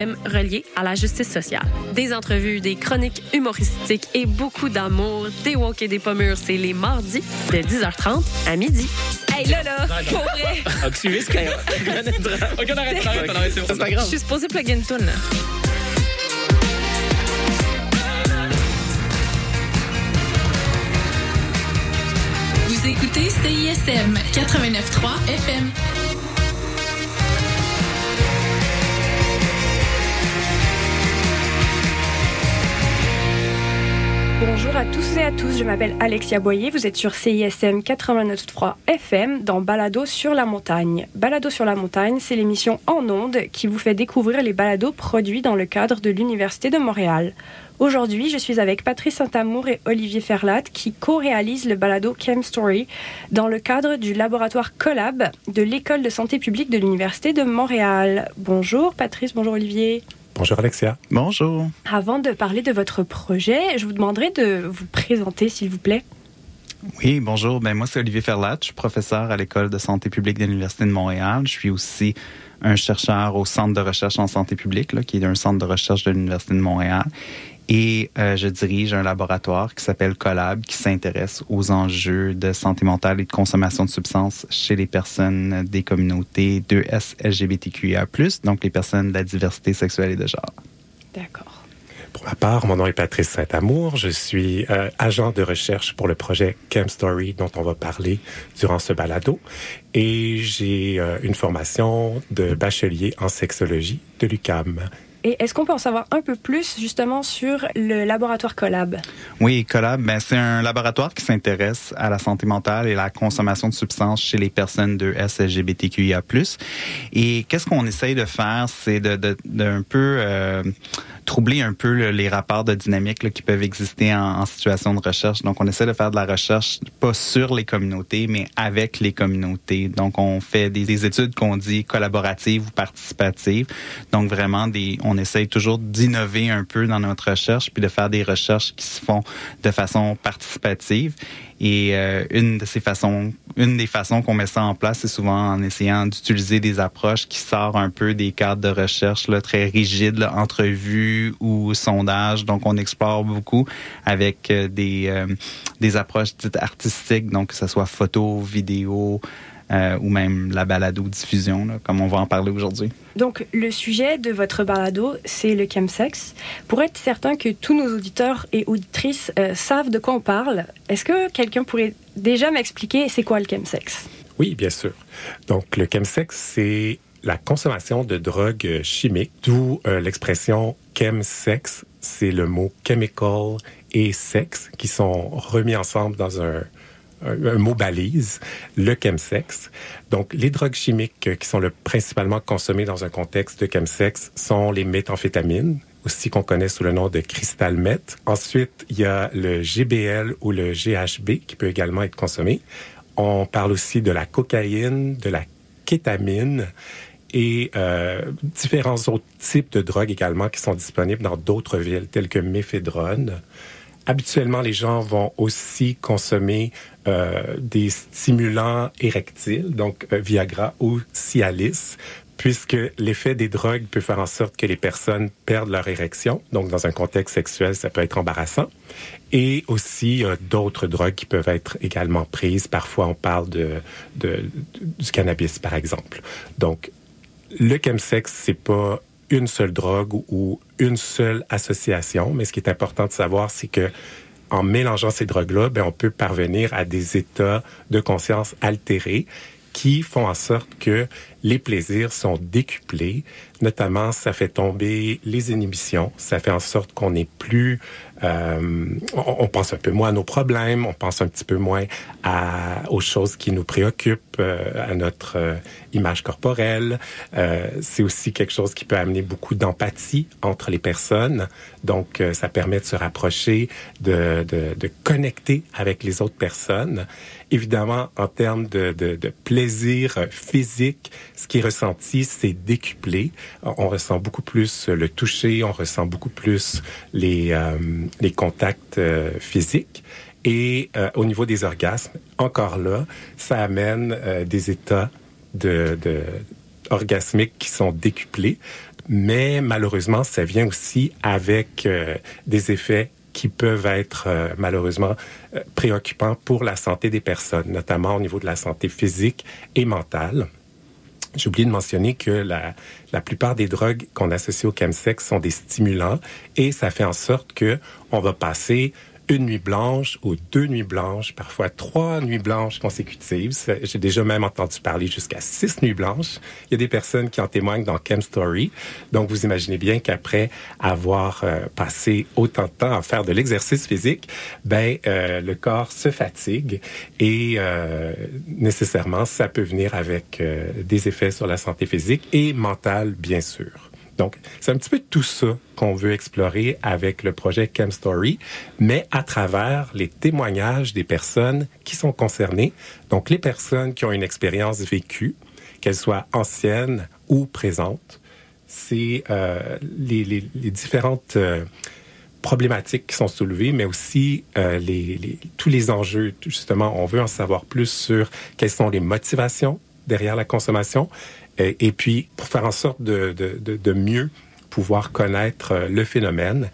relié à la justice sociale. Des entrevues, des chroniques humoristiques et beaucoup d'amour. Des walk et des pommures, c'est les mardis de 10h30 à midi. Hey là là, pour vrai. Quand Ok, on arrête, on arrête, on arrête, c'est pas Je grave. suis supposée plug une tune là. Vous écoutez CISM 89.3 FM. Bonjour à tous et à tous, je m'appelle Alexia Boyer, vous êtes sur CISM 89.3 FM dans Balado sur la montagne. Balado sur la montagne, c'est l'émission en ondes qui vous fait découvrir les balados produits dans le cadre de l'Université de Montréal. Aujourd'hui, je suis avec Patrice Saint-Amour et Olivier Ferlat qui co-réalisent le balado Chem Story dans le cadre du laboratoire Collab de l'École de santé publique de l'Université de Montréal. Bonjour Patrice, bonjour Olivier. Bonjour Alexia. Bonjour. Avant de parler de votre projet, je vous demanderai de vous présenter, s'il vous plaît. Oui, bonjour. Ben, moi, c'est Olivier Ferlat. Je suis professeur à l'École de santé publique de l'Université de Montréal. Je suis aussi un chercheur au Centre de recherche en santé publique, là, qui est un centre de recherche de l'Université de Montréal. Et euh, je dirige un laboratoire qui s'appelle Collab, qui s'intéresse aux enjeux de santé mentale et de consommation de substances chez les personnes des communautés 2S LGBTQIA+, donc les personnes de la diversité sexuelle et de genre. D'accord. Pour ma part, mon nom est Patrice Saint-Amour. Je suis euh, agent de recherche pour le projet Chem Story dont on va parler durant ce balado. Et j'ai euh, une formation de bachelier en sexologie de l'UCAM. Et est-ce qu'on peut en savoir un peu plus justement sur le laboratoire Collab? Oui, Collab, ben, c'est un laboratoire qui s'intéresse à la santé mentale et la consommation de substances chez les personnes de SLGBTQIA+. Et qu'est-ce qu'on essaye de faire, c'est de, de, peu euh, troubler un peu le- les rapports de dynamique qui peuvent exister en, situation de recherche. Donc, on essaie de faire de la recherche pas sur les communautés, mais avec les communautés. Donc, on fait des, des études qu'on dit collaboratives ou participatives. Donc, vraiment, on essaye toujours d'innover un peu dans notre recherche, puis de faire des recherches qui se font de façon participative. Et euh, une de ces façons, une des façons qu'on met ça en place, c'est souvent en essayant d'utiliser des approches qui sortent un peu des cadres de recherche là, très rigides, là, entrevues ou sondages. Donc, on explore beaucoup avec euh, des euh, des approches dites artistiques, donc que ce soit photo, vidéo euh, ou même la balado diffusion, là, comme on va en parler aujourd'hui. Donc le sujet de votre balado, c'est le chemsex. Pour être certain que tous nos auditeurs et auditrices euh, savent de quoi on parle, est-ce que quelqu'un pourrait déjà m'expliquer c'est quoi le chemsex? Oui, bien sûr. Donc, le chemsex, c'est la consommation de drogues chimiques, d'où euh, l'expression chemsex. C'est le mot chemical et sexe qui sont remis ensemble dans un, un, mot balise, le chemsex. Donc, les drogues chimiques qui sont le principalement consommées dans un contexte de chemsex sont les méthamphétamines, aussi qu'on connaît sous le nom de cristal meth. Ensuite, il y a le GBL ou le GHB qui peut également être consommé. On parle aussi de la cocaïne, de la kétamine et euh, différents autres types de drogues également qui sont disponibles dans d'autres villes, telles que méphédrone. Habituellement, les gens vont aussi consommer euh, des stimulants érectiles, donc euh, Viagra ou Cialis, puisque l'effet des drogues peut faire en sorte que les personnes perdent leur érection. Donc, dans un contexte sexuel, ça peut être embarrassant. Et aussi d'autres drogues qui peuvent être également prises. Parfois, on parle de, de, du cannabis, par exemple. Donc, le chemsex, c'est pas une seule drogue ou une seule association, mais ce qui est important de savoir, c'est que en mélangeant ces drogues-là, ben, on peut parvenir à des états de conscience altérés qui font en sorte que les plaisirs sont décuplés. Notamment, ça fait tomber les inhibitions. Ça fait en sorte qu'on est plus... Euh, on, pense un peu moins à nos problèmes, on pense un petit peu moins à, aux choses qui nous préoccupent, euh, à notre euh, image corporelle. Euh, c'est aussi quelque chose qui peut amener beaucoup d'empathie entre les personnes. Donc, euh, ça permet de se rapprocher, de, de, de connecter avec les autres personnes. Évidemment, en termes de, de, de plaisir physique, ce qui est ressenti, c'est décuplé. On ressent beaucoup plus le toucher, on ressent beaucoup plus les, euh, les contacts euh, physiques. Et euh, au niveau des orgasmes, encore là, ça amène euh, des états de, de orgasmiques qui sont décuplés. mais malheureusement, ça vient aussi avec euh, des effets qui peuvent être euh, malheureusement préoccupants pour la santé des personnes, notamment au niveau de la santé physique et mentale. J'ai oublié de mentionner que la, la plupart des drogues qu'on associe au chemsex sont des stimulants et ça fait en sorte que on va passer une nuit blanche ou deux nuits blanches, parfois trois nuits blanches consécutives. J'ai déjà même entendu parler jusqu'à six nuits blanches. Il y a des personnes qui en témoignent dans Chem Story. Donc, vous imaginez bien qu'après avoir euh, passé autant de temps à faire de l'exercice physique, ben euh, le corps se fatigue et euh, nécessairement ça peut venir avec euh, des effets sur la santé physique et mentale, bien sûr. Donc, c'est un petit peu tout ça qu'on veut explorer avec le projet Chem Story, mais à travers les témoignages des personnes qui sont concernées. Donc, les personnes qui ont une expérience vécue, qu'elle soit ancienne ou présente, c'est euh, les, les, les, différentes euh, problématiques qui sont soulevées, mais aussi euh, les, tous les enjeux. Justement, on veut en savoir plus sur quelles sont les motivations derrière la consommation, et, puis, pour faire en sorte de, de, de, mieux pouvoir connaître euh, le phénomène,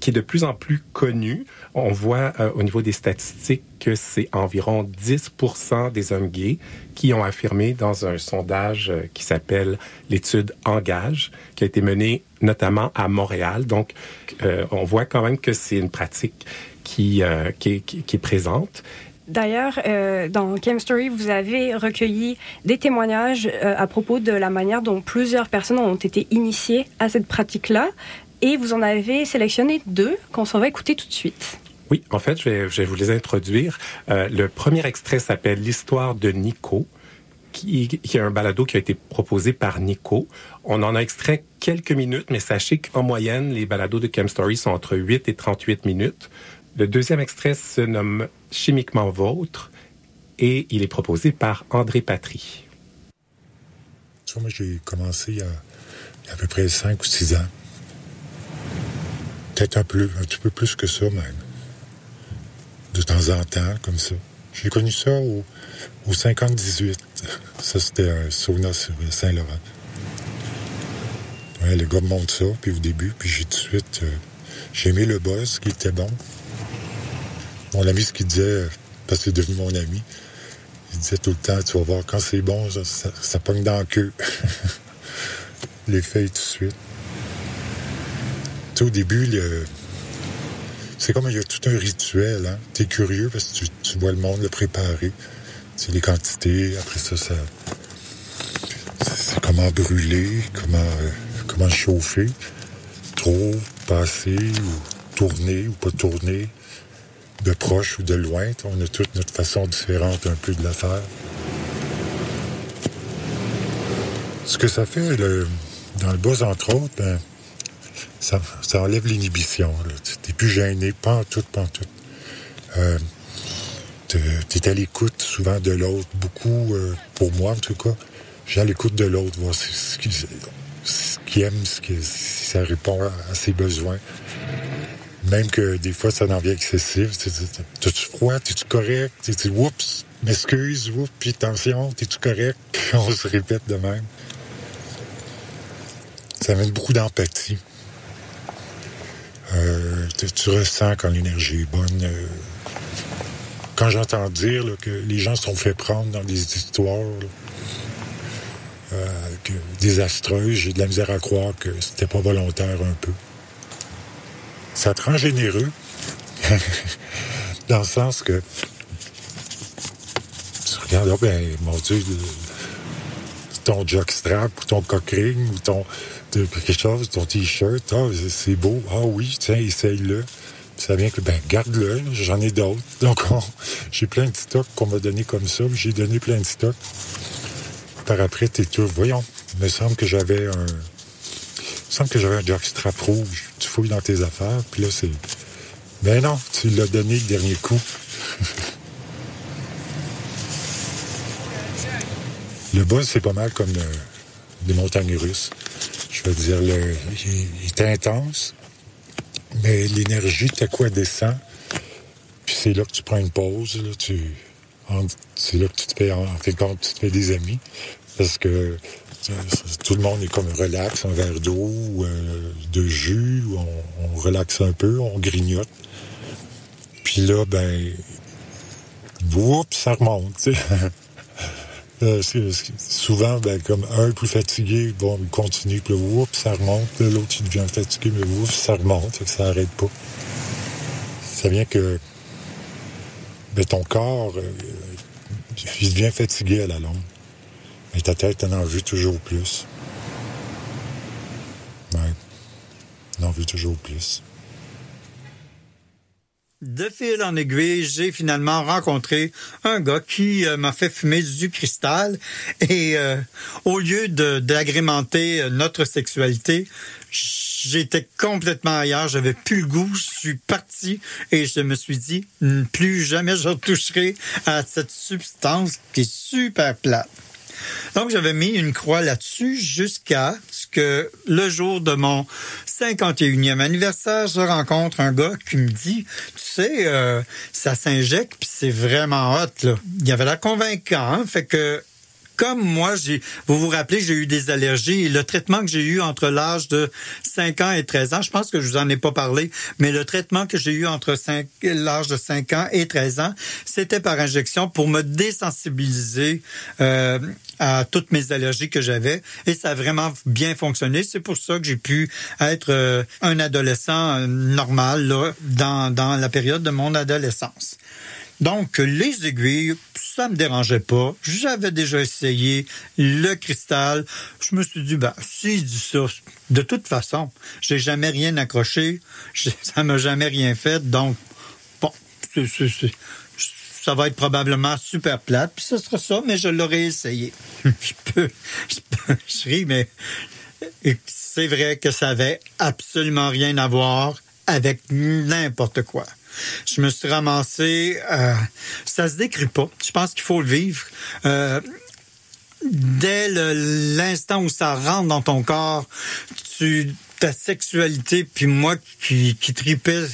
qui est de plus en plus connu. On voit euh, au niveau des statistiques que c'est environ 10 des hommes gays qui ont affirmé dans un sondage euh, qui s'appelle l'étude Engage, qui a été menée notamment à Montréal. Donc, on voit quand même que c'est une pratique qui, qui, qui est présente. D'ailleurs, euh, dans Chem Story, vous avez recueilli des témoignages euh, à propos de la manière dont plusieurs personnes ont été initiées à cette pratique-là. Et vous en avez sélectionné deux qu'on s'en va écouter tout de suite. Oui, en fait, je vais, vous les introduire. Euh, le premier extrait s'appelle L'histoire de Nico. Qui, est un balado qui a été proposé par Nico. On en a extrait quelques minutes, mais sachez qu'en moyenne, les balados de Chem Story sont entre 8 et 38 minutes. Le deuxième extrait se nomme Chimiquement Vôtre et il est proposé par André Patry. Moi, j'ai commencé il y, a, y, a, à peu près 5 ou 6 ans. Peut-être un, peu, un petit peu plus que ça, même. De temps en temps, comme ça. J'ai connu ça au, au 50-18. Ça, c'était un sauna sur Saint-Laurent. Ouais, le gars me montre ça, puis au début, puis j'ai tout de suite... Euh, j'ai aimé le boss, qui était bon. Mon ami, ce qu'il disait, parce que c'est devenu mon ami, il disait tout le temps, tu vas voir, quand c'est bon, ça, ça, pogne dans la queue. L'effet tout de suite. Tu sais, au début, c'est comme il y a tout un rituel. Hein? Tu es curieux parce que tu, vois le monde le préparer. Tu sais, les quantités, après ça, ça comment brûler, comment, euh, comment chauffer. Trop, passer, ou tourner, ou pas tourner de proche ou de loin. On a toute notre façon différente un peu de la faire. Ce que ça fait dans le buzz, entre autres, ben, ça, enlève l'inhibition. Tu n'es plus gêné, pas en tout, pas en tout. Euh, tu à l'écoute souvent de l'autre, beaucoup, euh, pour moi en tout cas, j'ai à l'écoute de l'autre, voir ce qu'il qu aime, ce si ça répond à ses besoins. Même que des fois, ça en devient excessif. T'as-tu froid? T'es-tu correct? T'es-tu, oups, m'excuse, oups, puis attention, t'es-tu correct? On se répète de même. Ça amène beaucoup d'empathie. Euh, tu ressens quand l'énergie est bonne. Euh, quand j'entends dire que les gens se sont fait prendre dans des histoires euh, que, désastreuses, j'ai de la misère à croire que c'était pas volontaire un peu ça te rend généreux. Dans le sens que tu regardes, oh ben, mon Dieu, ton jockstrap ou ton cockring ou ton quelque chose, ton t-shirt, oh, c'est beau. Ah oh, oui, tiens, essaye-le. Ça vient que, ben, garde-le, j'en ai d'autres. Donc, j'ai plein de stocks qu'on m'a donné comme ça, j'ai donné plein de stocks. Par après, t'es tout, voyons, il me semble que j'avais un, il me semble que j'avais un jockstrap rouge. Dans tes affaires, puis là, c'est... Ben non, tu l'as donné le dernier coup. le buzz, c'est pas mal comme euh, des montagnes russes. Je veux dire, il, est intense, mais l'énergie, t'as quoi descend. Puis c'est là que tu prends une pause. Là, tu, c'est là que tu te fais, en, en fait, compte, tu te fais des amis. Parce que Tout le monde est comme relax, un verre d'eau, euh, de jus, on, on, relaxe un peu, on grignote. Puis là, ben, oups, ça remonte. Euh, souvent, ben, comme un plus fatigué, bon, il continue, puis là, ça remonte. L'autre, il devient fatigué, mais oups, ça remonte, ça n'arrête pas. Ça vient que ben, ton corps, euh, il devient fatigué à la longue. Mais ta tête en en veut toujours plus. Ouais. En veut toujours plus. De fil en aiguille, j'ai finalement rencontré un gars qui euh, m'a fait fumer du cristal et euh, au lieu d'agrémenter notre sexualité, j'étais complètement ailleurs, j'avais plus le goût, je suis parti et je me suis dit plus jamais je retoucherai à cette substance qui est super plate. Donc, j'avais mis une croix là-dessus jusqu'à ce que le jour de mon 51e anniversaire, je rencontre un gars qui me dit, tu sais, euh, ça s'injecte puis c'est vraiment hot, là. Il y avait l'air convaincant, hein? fait que comme moi, j'ai, vous vous rappelez, j'ai eu des allergies et le traitement que j'ai eu entre l'âge de 5 ans et 13 ans, je pense que je vous en ai pas parlé, mais le traitement que j'ai eu entre l'âge de 5 ans et 13 ans, c'était par injection pour me désensibiliser euh, à toutes mes allergies que j'avais et ça a vraiment bien fonctionné. C'est pour ça que j'ai pu être euh, un adolescent euh, normal là, dans, dans la période de mon adolescence. Donc, les aiguilles, ça me dérangeait pas. J'avais déjà essayé le cristal. Je me suis dit, ben, si dit ça, de toute façon, j'ai jamais rien accroché. Ça m'a jamais rien fait. Donc, bon, ça va être probablement super plate. Puis ce sera ça, mais je l'aurais essayé. je peux, je peux, je ris, mais c'est vrai que ça avait absolument rien à voir avec n'importe quoi. Je me suis ramassé. Euh, ça se décrit pas. Je pense qu'il faut le vivre. Euh, dès l'instant où ça rentre dans ton corps, tu ta sexualité, puis moi qui, qui tripais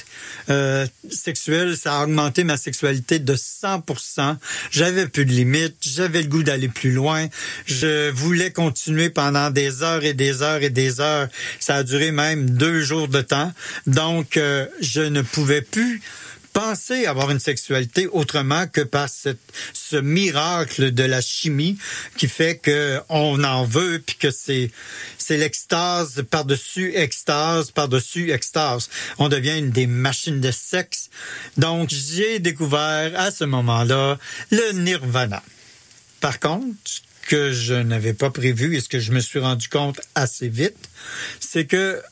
euh, sexuel, ça a augmenté ma sexualité de 100%. J'avais plus de limites, j'avais le goût d'aller plus loin. Je voulais continuer pendant des heures et des heures et des heures. Ça a duré même deux jours de temps. Donc, euh, je ne pouvais plus penser avoir une sexualité autrement que par ce miracle de la chimie qui fait que on en veut puis que c'est c'est l'extase par-dessus extase par-dessus extase. On devient une des machines de sexe. Donc j'ai découvert à ce moment-là le nirvana. Par contre, que je n'avais pas prévu et ce que je me suis rendu compte assez vite, c'est que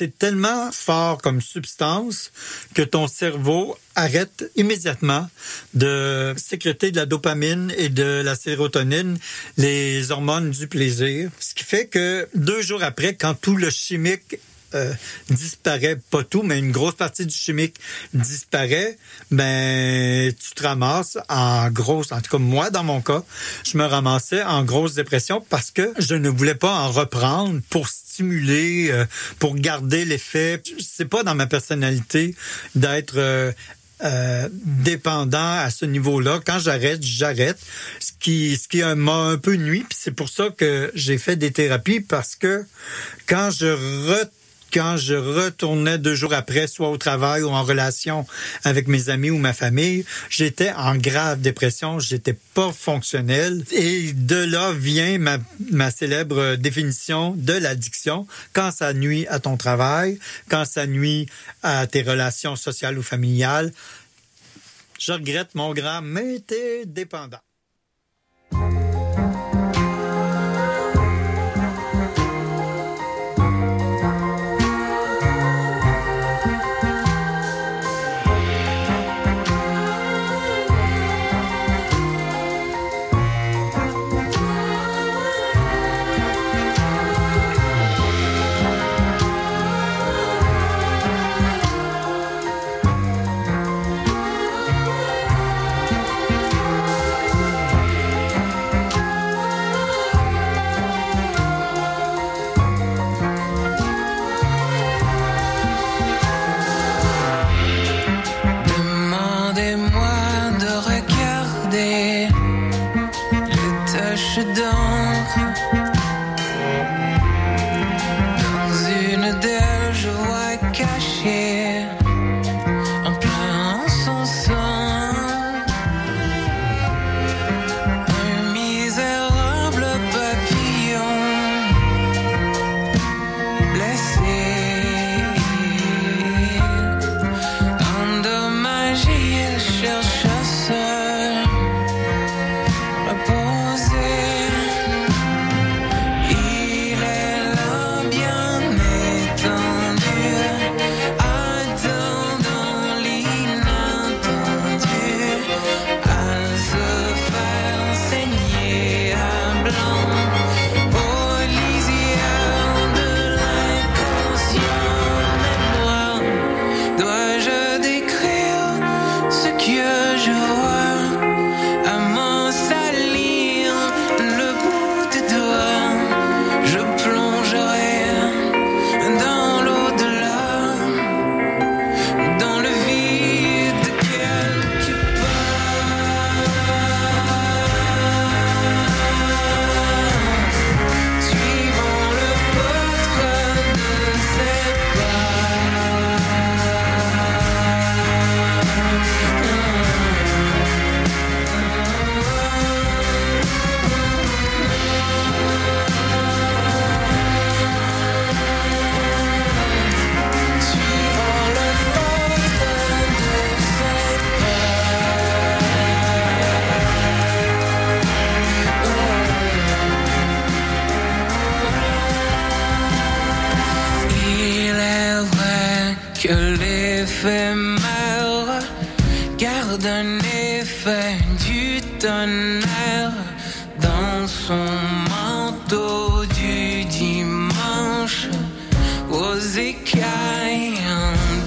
c'est tellement fort comme substance que ton cerveau arrête immédiatement de sécréter de la dopamine et de la sérotonine, les hormones du plaisir. Ce qui fait que deux jours après, quand tout le chimique euh, disparaît, pas tout, mais une grosse partie du chimique disparaît, ben tu te ramasses en grosse, en tout cas moi dans mon cas, je me ramassais en grosse dépression parce que je ne voulais pas en reprendre pour stimuler, euh, pour garder l'effet. C'est pas dans ma personnalité d'être euh, euh, dépendant à ce niveau-là. Quand j'arrête, j'arrête. Ce qui, ce qui m'a un peu nuit. C'est pour ça que j'ai fait des thérapies parce que quand je re quand je retournais deux jours après, soit au travail ou en relation avec mes amis ou ma famille, j'étais en grave dépression, j'étais pas fonctionnel. Et de là vient ma, ma célèbre définition de l'addiction. Quand ça nuit à ton travail, quand ça nuit à tes relations sociales ou familiales, je regrette mon grand, mais t'es dépendant.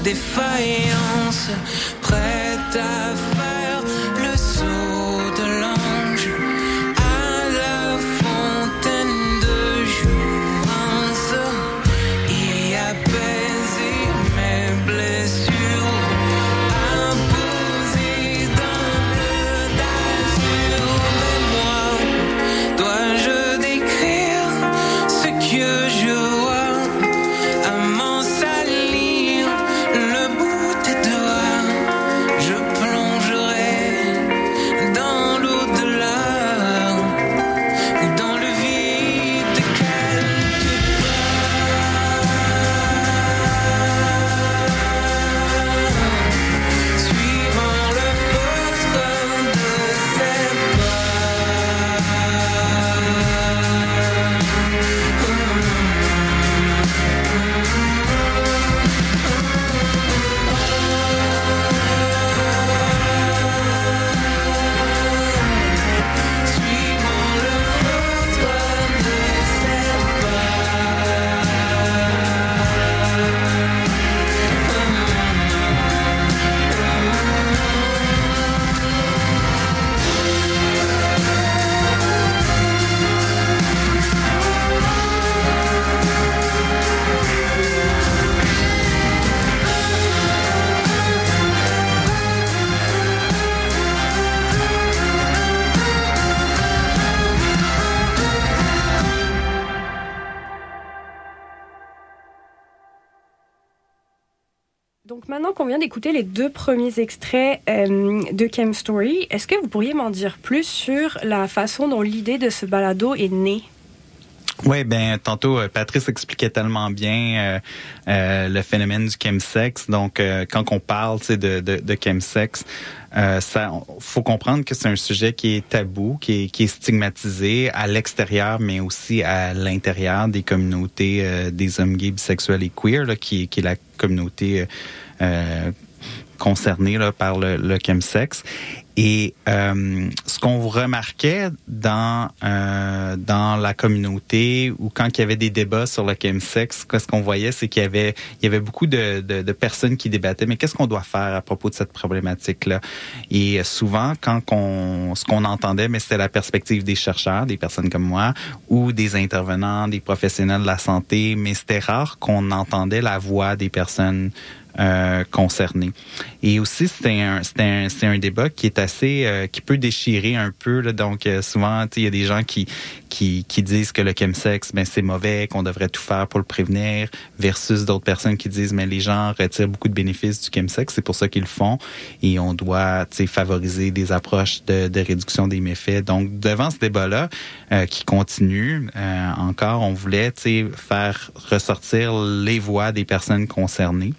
Défaillance prête à faire d'écouter les deux premiers extraits euh, de Chem Story, est-ce que vous pourriez m'en dire plus sur la façon dont l'idée de ce balado est née? Oui, ben tantôt euh, Patrice expliquait tellement bien euh, le phénomène du chemsex. Donc quand on parle de, de, de chemsex, ça faut comprendre que c'est un sujet qui est tabou, qui est, qui est stigmatisé à l'extérieur, mais aussi à l'intérieur des communautés des hommes gays, bisexuels et queer, là, qui, qui est la communauté là, par le, le chemsex. Et euh, ce qu'on remarquait dans euh, dans la communauté ou quand il y avait des débats sur le chemsex, ce qu'on voyait, c'est qu'il y avait il y avait beaucoup de, de, de personnes qui débattaient. Mais qu'est-ce qu'on doit faire à propos de cette problématique-là? Et souvent, quand on ce qu'on entendait, mais c'était la perspective des chercheurs, des personnes comme moi, ou des intervenants, des professionnels de la santé. Mais c'était rare qu'on entendait la voix des personnes euh, concernés. Et aussi, c'était un, un, c'est un débat qui est assez, euh, qui peut déchirer un peu. Là. Donc, euh, souvent, il y a des gens qui, qui, qui disent que le chemsex, ben, c'est mauvais, qu'on devrait tout faire pour le prévenir, versus d'autres personnes qui disent, mais les gens retirent beaucoup de bénéfices du chemsex, c'est pour ça qu'ils le font, et on doit, favoriser des approches de, de réduction des méfaits. Donc, devant ce débat-là, euh, qui continue euh, encore, on voulait, faire ressortir les voix des personnes concernées.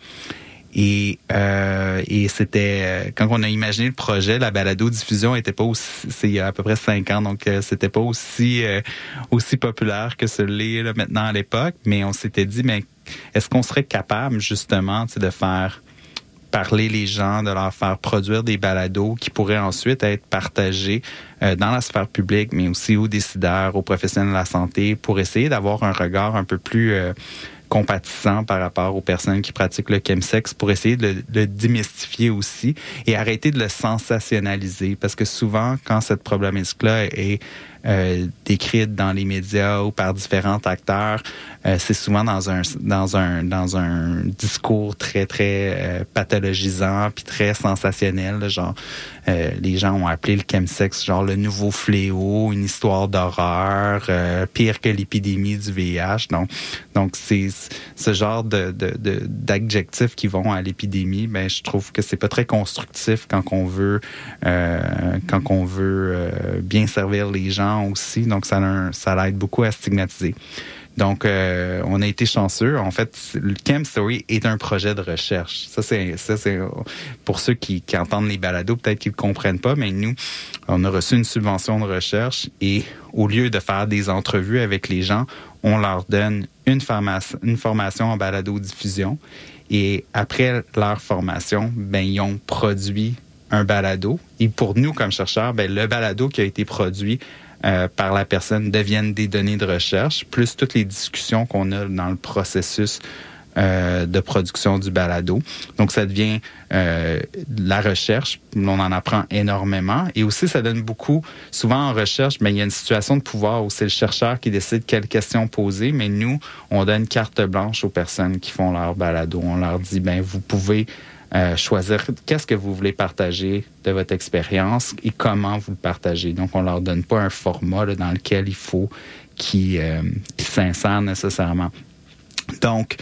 Et, euh, et c'était euh, quand on a imaginé le projet, la balado diffusion était pas aussi, c'est il y a à peu près cinq ans, donc euh, c'était pas aussi euh, aussi populaire que ce l'est maintenant à l'époque. Mais on s'était dit, mais est-ce qu'on serait capable justement de faire parler les gens, de leur faire produire des balados qui pourraient ensuite être partagés euh, dans la sphère publique, mais aussi aux décideurs, aux professionnels de la santé, pour essayer d'avoir un regard un peu plus euh, compatissant par rapport aux personnes qui pratiquent le chemsex pour essayer de le, démystifier aussi et arrêter de le sensationnaliser parce que souvent quand cette problématique-là est euh, décrite dans les médias ou par différents acteurs, euh, c'est souvent dans un dans un dans un discours très très euh, pathologisant puis très sensationnel, là, genre euh, les gens ont appelé le chemsex genre le nouveau fléau, une histoire d'horreur, euh, pire que l'épidémie du VIH. Donc donc c'est ce genre de d'adjectifs qui vont à l'épidémie, ben je trouve que c'est pas très constructif quand on veut euh, quand on veut euh, bien servir les gens aussi. Donc ça ça l'aide beaucoup à stigmatiser. Donc, euh, on a été chanceux. En fait, le Chem Story est un projet de recherche. Ça, c'est, ça, c'est pour ceux qui, qui entendent les balados, peut-être qu'ils ne comprennent pas, mais nous, on a reçu une subvention de recherche et au lieu de faire des entrevues avec les gens, on leur donne une, formation, en balado-diffusion. Et après leur formation, ben, ils ont produit un balado. Et pour nous, comme chercheurs, ben, le balado qui a été produit euh, par la personne deviennent des données de recherche, plus toutes les discussions qu'on a dans le processus euh, de production du balado. Donc, ça devient euh, la recherche. On en apprend énormément. Et aussi, ça donne beaucoup. Souvent, en recherche, ben, il y a une situation de pouvoir où c'est le chercheur qui décide quelles questions poser. Mais nous, on donne carte blanche aux personnes qui font leur balado. On leur dit, ben, vous pouvez euh, choisir qu'est-ce que vous voulez partager de votre expérience et comment vous le partagez. Donc, on leur donne pas un format dans lequel il faut qu'ils euh, s'insèrent nécessairement. Donc,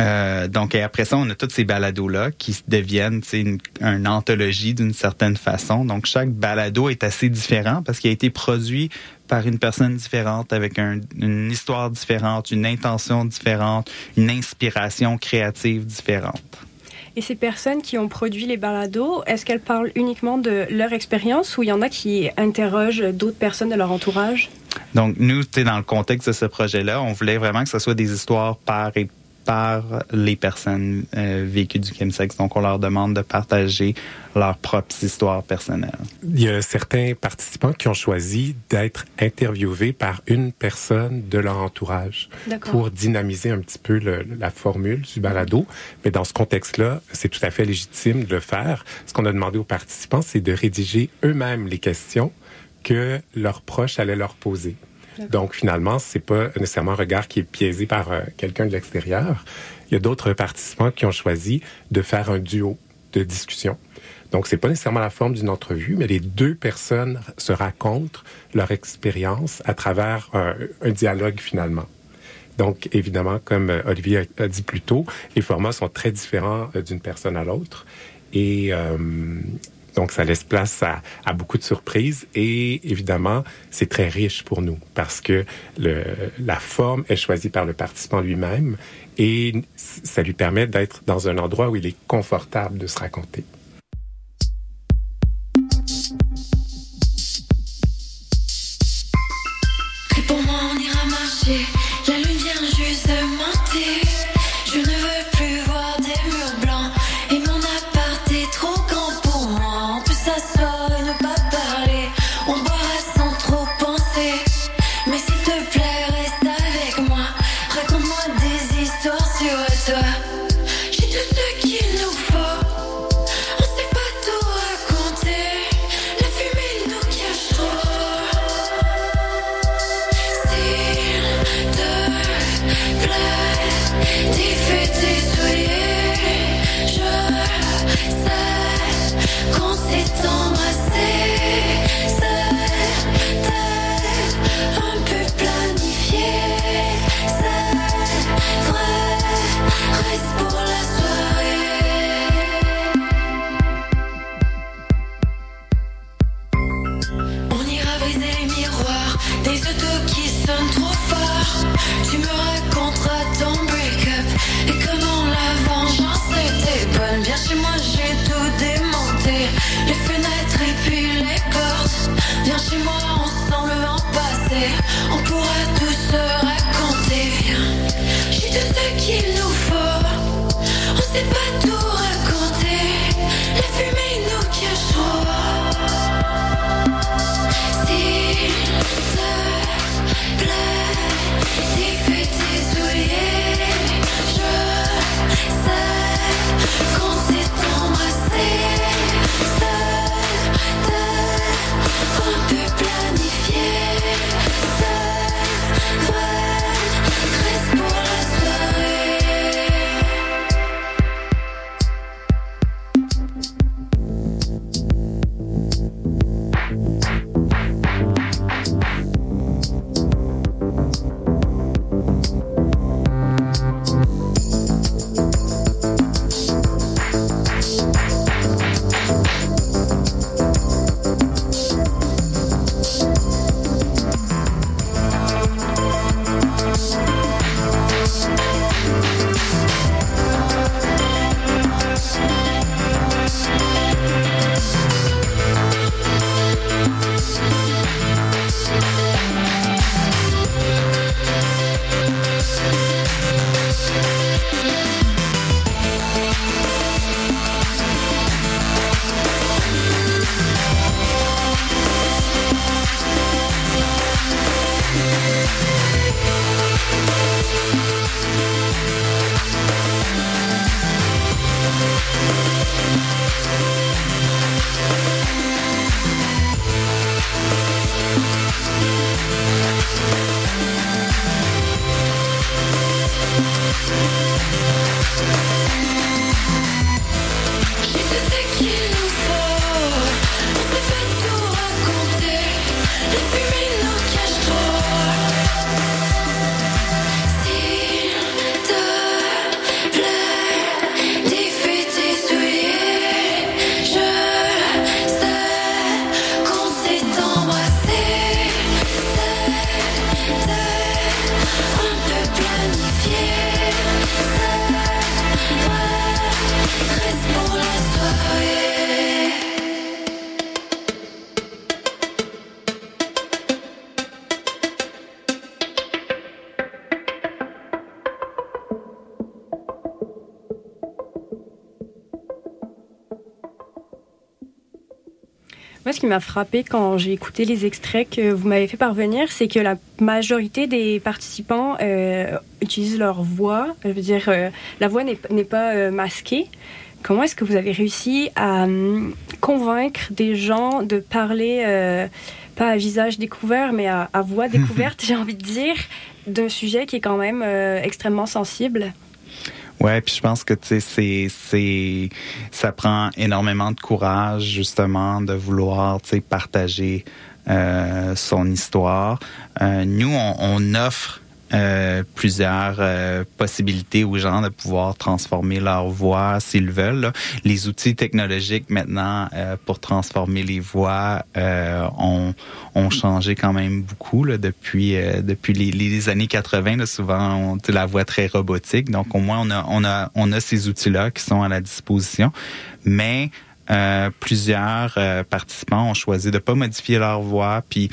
euh, donc, et après ça, on a tous ces balados-là qui deviennent une, une anthologie d'une certaine façon. Donc, chaque balado est assez différent parce qu'il a été produit par une personne différente, avec un- une histoire différente, une intention différente, une inspiration créative différente. Et ces personnes qui ont produit les balados, est-ce qu'elles parlent uniquement de leur expérience ou il y en a qui interrogent d'autres personnes de leur entourage? Donc, nous, dans le contexte de ce projet-là, on voulait vraiment que ce soit des histoires par et par les personnes euh, vécues du chemsex. Donc, on leur demande de partager leurs propres histoires personnelles. Il y a certains participants qui ont choisi d'être interviewés par une personne de leur entourage pour dynamiser un petit peu le- la formule du balado. Mais dans ce contexte-là, c'est tout à fait légitime de le faire. Ce qu'on a demandé aux participants, c'est de rédiger eux-mêmes les questions que leurs proches allaient leur poser. Donc finalement, c'est pas nécessairement un regard qui est biaisé par euh, quelqu'un de l'extérieur. Il y a d'autres participants qui ont choisi de faire un duo de discussion. Donc c'est pas nécessairement la forme d'une entrevue, mais les deux personnes se racontent leur expérience à travers un, un dialogue finalement. Donc, évidemment, comme euh, Olivier a, dit plus tôt, les formats sont très différents euh, d'une personne à l'autre. Et euh, donc, ça laisse place à, beaucoup de surprises. Et évidemment, c'est très riche pour nous parce que le, la forme est choisie par le participant lui-même et ça lui permet d'être dans un endroit où il est confortable de se raconter. Qui m'a frappé quand j'ai écouté les extraits que vous m'avez fait parvenir, c'est que la majorité des participants euh, utilisent leur voix. Je veux dire, euh, la voix n'est pas euh, masquée. Comment est-ce que vous avez réussi à hum, convaincre des gens de parler, pas à visage découvert, mais à, à voix découverte, j'ai envie de dire, d'un sujet qui est quand même extrêmement sensible? Ouais, puis je pense que tu sais c'est c'est ça prend énormément de courage justement de vouloir tu sais partager euh, son histoire. Euh, nous on, on offre euh, plusieurs euh, possibilités aux gens de pouvoir transformer leur voix s'ils veulent. là. Les outils technologiques maintenant euh, pour transformer les voix euh, ont, ont changé quand même beaucoup là, depuis euh, depuis les, les années 80. Là, souvent, on, la voix très robotique. Donc au moins on a on a on a ces outils là qui sont à la disposition, mais euh, plusieurs euh, participants ont choisi de pas modifier leur voix puis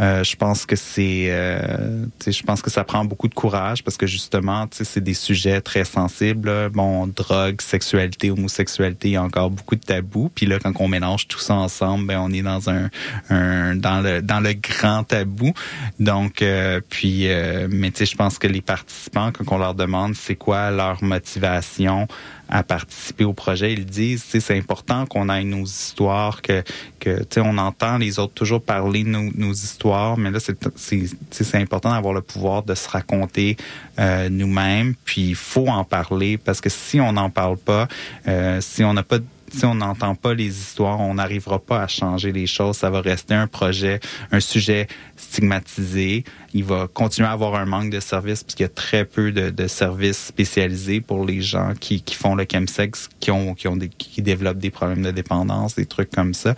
euh, je pense que c'est euh, je pense que ça prend beaucoup de courage parce que justement c'est des sujets très sensibles bon drogue sexualité homosexualité il y a encore beaucoup de tabous. Puis là quand on mélange tout ça ensemble ben on est dans un, un dans le dans le grand tabou. Donc euh, puis mais tu sais je pense que les participants quand on leur demande c'est quoi leur motivation à participer au projet. Ils disent, c'est important qu'on ait nos histoires, que, que on entend les autres toujours parler de nos, nos histoires, mais là, c'est important d'avoir le pouvoir de se raconter euh, nous-mêmes. Puis il faut en parler parce que si on n'en parle pas, euh, si on n'a pas de si on n'entend pas les histoires, on n'arrivera pas à changer les choses. Ça va rester un projet, un sujet stigmatisé. Il va continuer à avoir un manque de services puisqu'il y a très peu de, services spécialisés pour les gens qui, qui font le chemsex, qui ont qui ont qui développent des problèmes de dépendance, des trucs comme ça.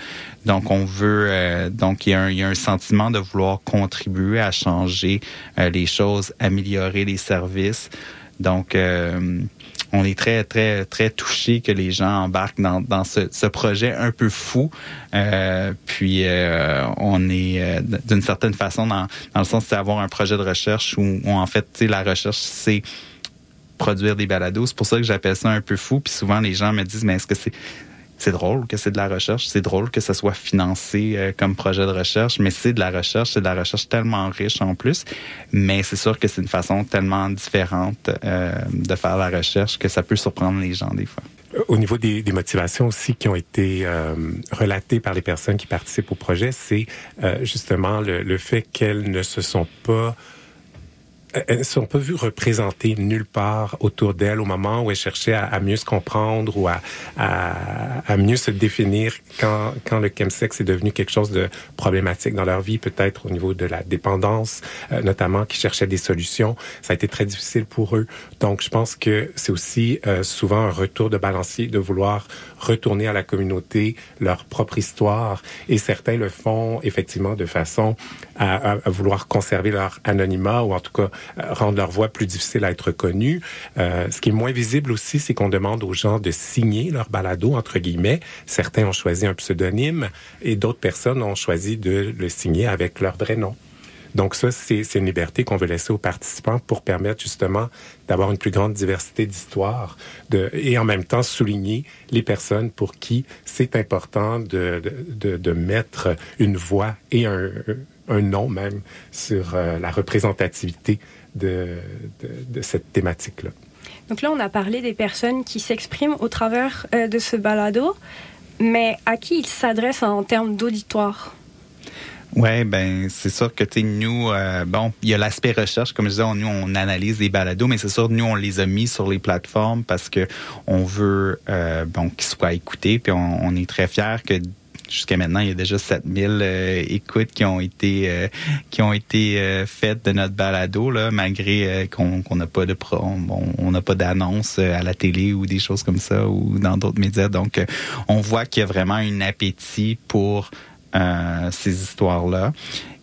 Donc on veut euh, donc il y, a un, il y a un sentiment de vouloir contribuer à changer euh, les choses, améliorer les services. Donc euh, on est très, très, très touché que les gens embarquent dans, dans ce, ce projet un peu fou. Euh, puis euh, on est euh, d'une certaine façon dans, dans le sens c'est avoir un projet de recherche où, où en fait, la recherche, c'est produire des balados. C'est pour ça que j'appelle ça un peu fou. Puis souvent, les gens me disent, mais est-ce que c'est c'est drôle que c'est de la recherche, c'est drôle que ça soit financé euh, comme projet de recherche, mais c'est de la recherche, c'est de la recherche tellement riche en plus. Mais c'est sûr que c'est une façon tellement différente euh, de faire la recherche que ça peut surprendre les gens des fois. Au niveau des, motivations aussi qui ont été euh, relatées par les personnes qui participent au projet, c'est justement le fait qu'elles ne se sont pas elles ne sont pas vues représentées nulle part autour d'elles au moment où elles cherchaient à, à mieux se comprendre ou à, à, à mieux se définir quand, quand le chemsex est devenu quelque chose de problématique dans leur vie, peut-être au niveau de la dépendance, euh, notamment qui cherchaient des solutions? Ça a été très difficile pour eux. Donc, je pense que c'est aussi euh, souvent un retour de balancier de vouloir retourner à la communauté leur propre histoire. Et certains le font effectivement de façon à, vouloir conserver leur anonymat ou en tout cas euh, rendre leur voix plus difficile à être connue. Euh, ce qui est moins visible aussi, c'est qu'on demande aux gens de signer leur balado, entre guillemets. Certains ont choisi un pseudonyme et d'autres personnes ont choisi de le signer avec leur vrai nom. Donc ça, c'est une liberté qu'on veut laisser aux participants pour permettre justement d'avoir une plus grande diversité d'histoires et en même temps souligner les personnes pour qui c'est important de, de, mettre une voix et un, un nom même sur euh, la représentativité de, de, cette thématique-là. Donc là, on a parlé des personnes qui s'expriment au travers euh, de ce balado, mais à qui il s'adresse en termes d'auditoire? Ouais, ben c'est sûr que tu nous euh, bon, il y a l'aspect recherche comme je disais, nous on analyse les balados, mais c'est sûr nous on les a mis sur les plateformes parce que on veut euh, bon qu'ils soient écoutés, puis on, on est très fiers que jusqu'à maintenant, il y a déjà 7000 euh, écoutes qui ont été euh, qui ont été euh, faites de notre balado là, malgré euh, qu'on n'a pas de pro, on n'a pas d'annonce euh, à la télé ou des choses comme ça ou dans d'autres médias. Donc, euh, on voit qu'il y a vraiment un appétit pour ces histoires-là.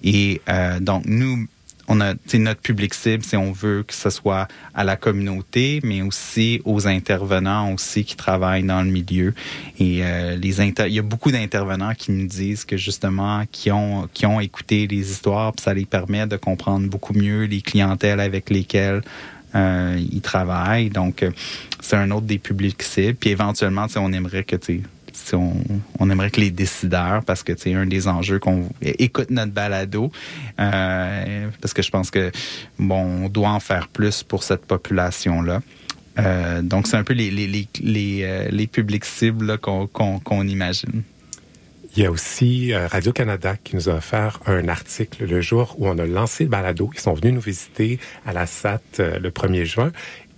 Et euh, donc, nous, on a notre public cible, si on veut que ce soit à la communauté, mais aussi aux intervenants aussi qui travaillent dans le milieu. Et euh, les inter il y a beaucoup d'intervenants qui nous disent que justement, qui ont qui ont écouté les histoires, puis ça les permet de comprendre beaucoup mieux les clientèles avec lesquelles euh, ils travaillent. Donc, euh, c'est un autre des publics cibles. Puis éventuellement, on aimerait que tu on, aimerait que les décideurs, parce que c'est un des enjeux qu'on écoute notre balado, euh, parce que je pense que bon, on doit en faire plus pour cette population-là. Euh, donc, c'est un peu les, les, euh, publics cibles qu'on imagine. Il y a aussi Radio-Canada qui nous a offert un article le jour où on a lancé le balado. Ils sont venus nous visiter à la SAT le 1er juin.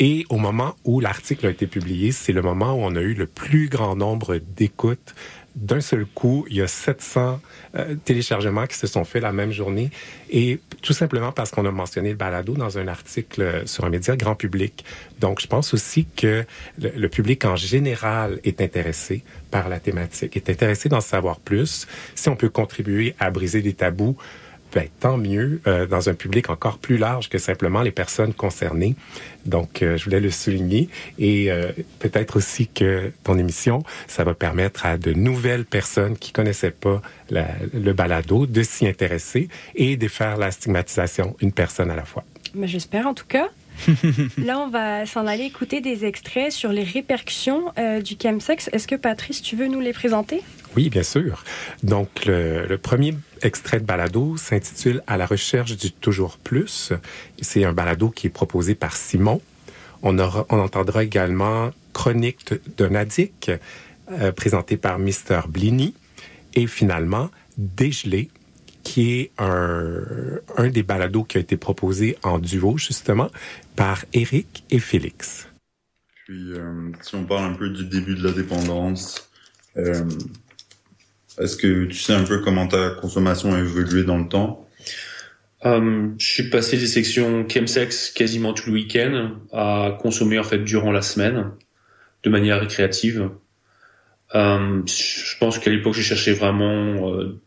Et au moment où l'article a été publié, c'est le moment où on a eu le plus grand nombre d'écoutes. D'un seul coup, il y a 700 euh, téléchargements qui se sont faits la même journée. Et tout simplement parce qu'on a mentionné le balado dans un article euh, sur un média grand public. Donc, je pense aussi que le, le public en général est intéressé par la thématique, est intéressé d'en savoir plus. Si on peut contribuer à briser des tabous, ben, tant mieux euh, dans un public encore plus large que simplement les personnes concernées. Donc, euh, je voulais le souligner et euh, peut-être aussi que ton émission, ça va permettre à de nouvelles personnes qui connaissaient pas le balado de s'y intéresser et de faire la stigmatisation une personne à la fois. Mais J'espère en tout cas. Là, on va s'en aller écouter des extraits sur les répercussions euh, du chemsex. Est-ce que Patrice, tu veux nous les présenter? Oui, bien sûr. Donc, le, le premier extrait de balado s'intitule À la recherche du toujours plus. C'est un balado qui est proposé par Simon. On, aura, on entendra également Chronique d'un addict, euh, présenté par Mr. Blini. Et finalement, Dégelé, qui est un, un des balados qui a été proposé en duo, justement, par Eric et Félix. Puis, euh, si on parle un peu du début de la dépendance, euh, est-ce que tu sais un peu comment ta consommation a évolué dans le temps? Euh, je suis passé des sections chemsex quasiment tout le week-end à consommer en fait durant la semaine de manière récréative. Euh, je pense qu'à l'époque, je cherchais vraiment euh,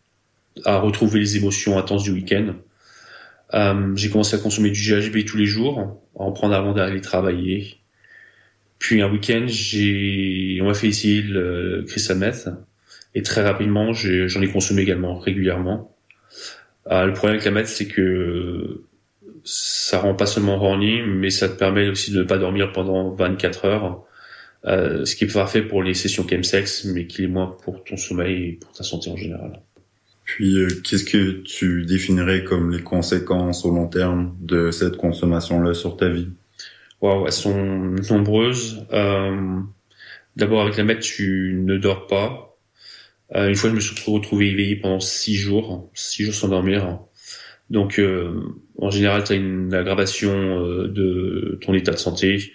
à retrouver les émotions intenses du week-end. Euh, j'ai commencé à consommer du GHB tous les jours, à en prendre avant d'aller travailler. Puis un week-end, j'ai, on m'a fait essayer le crystal meth, et très rapidement, j'en ai consommé également régulièrement. Euh, le problème avec la meth, c'est que ça rend pas seulement horny, mais ça te permet aussi de ne pas dormir pendant 24 heures, euh, ce qui est parfait pour les sessions chemsex, mais qui est moins pour ton sommeil et pour ta santé en général. Puis, euh, qu'est-ce que tu définirais comme les conséquences au long terme de cette consommation-là sur ta vie? Waouh, elles sont nombreuses. Euh, D'abord, avec la meth, tu ne dors pas. Euh, une fois, je me suis retrouvé éveillé pendant six jours, six jours sans dormir. Donc, euh, en général, tu as une aggravation euh, de ton état de santé,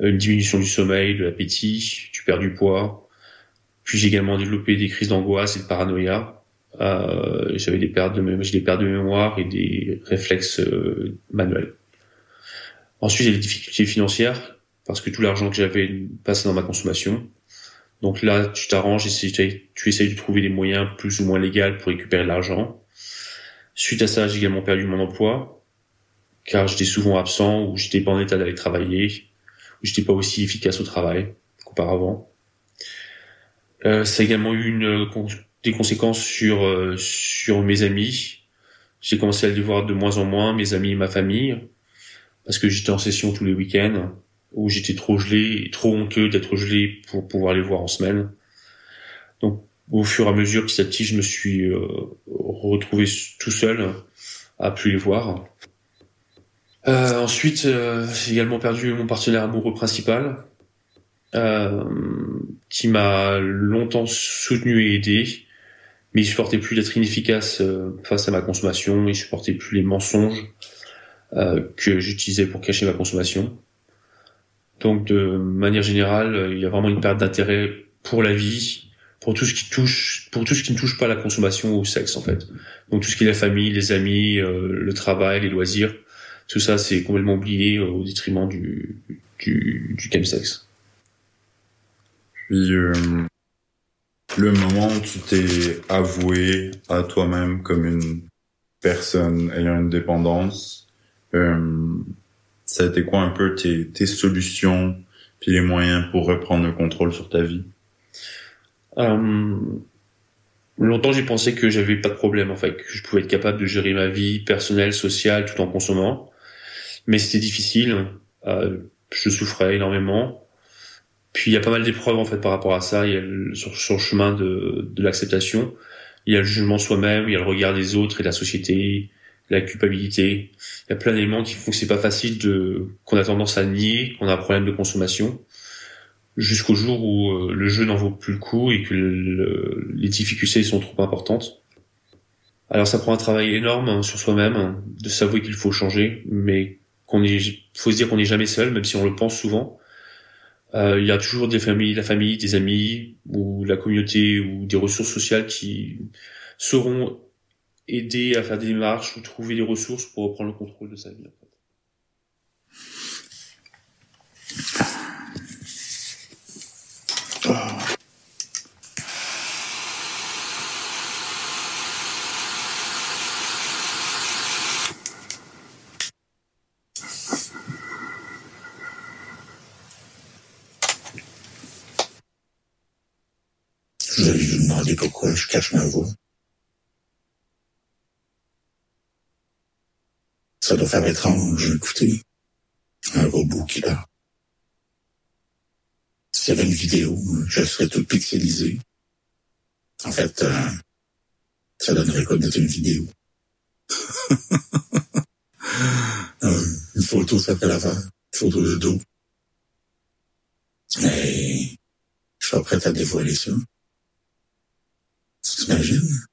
une diminution du sommeil, de l'appétit, tu perds du poids. Puis j'ai également développé des crises d'angoisse et de paranoïa. Euh, J'avais des pertes de, mé- j'ai des pertes de mémoire et des réflexes euh, manuels. Ensuite, j'ai des difficultés financières parce que tout l'argent que j'avais passé dans ma consommation. Donc là, tu t'arranges, essayes- tu essayes de trouver des moyens plus ou moins légaux pour récupérer l'argent. Suite à ça, j'ai également perdu mon emploi car j'étais souvent absent ou j'étais pas en état d'aller travailler ou j'étais pas aussi efficace au travail qu'auparavant. Euh, ça a également eu une, euh, des conséquences sur euh, sur mes amis. J'ai commencé à les voir de moins en moins, mes amis et ma famille parce que j'étais en session tous les week-ends, où j'étais trop gelé, et trop honteux d'être gelé pour pouvoir les voir en semaine. Donc, au fur et à mesure, petit à petit, je me suis euh, retrouvé tout seul à plus les voir. Euh, ensuite, j'ai également perdu mon partenaire amoureux principal, qui m'a longtemps soutenu et aidé, mais il supportait plus d'être inefficace euh, face à ma consommation, il supportait plus les mensonges euh, que j'utilisais pour cacher ma consommation. Donc de manière générale, euh, il y a vraiment une perte d'intérêt pour la vie, pour tout ce qui touche, pour tout ce qui ne touche pas la consommation ou au sexe en fait. Donc tout ce qui est la famille, les amis, le travail, les loisirs, tout ça c'est complètement oublié au détriment du du, du le moment où tu t'es avoué à toi-même comme une personne ayant une dépendance, euh, ça a été quoi un peu tes, tes solutions puis les moyens pour reprendre le contrôle sur ta vie? Euh, longtemps j'ai pensé que j'avais pas de problème en fait, que je pouvais être capable de gérer ma vie personnelle, sociale tout en consommant, mais c'était difficile. Euh, je souffrais énormément. Puis il y a pas mal d'épreuves en fait par rapport à ça. Il y a le- sur, sur le chemin de, de l'acceptation, il y a le jugement soi-même, il y a le regard des autres et de la société, la culpabilité. Il y a plein d'éléments qui font que c'est pas facile de qu'on a tendance à nier qu'on a un problème de consommation jusqu'au jour où euh, le jeu n'en vaut plus le coup et que le- les difficultés sont trop importantes. Alors ça prend un travail énorme hein, sur soi-même, hein, de s'avouer qu'il faut changer, mais qu'on est, faut se dire qu'on n'est jamais seul, même si on le pense souvent. Euh, il y a toujours des familles, la famille, des amis ou la communauté ou des ressources sociales qui sauront aider à faire des démarches ou trouver des ressources pour reprendre le contrôle de sa vie. Vous allez vous demander pourquoi je cache ma voix. Ça doit faire étrange, écoutez. Un robot qui parle. S'il y avait une vidéo, je serais tout pixelisé. En fait, euh, ça donnerait quoi d'être une vidéo? Euh, une photo, ça fait l'affaire. Une photo de dos. Mais, je suis prêt à dévoiler ça. Tu t'imagines?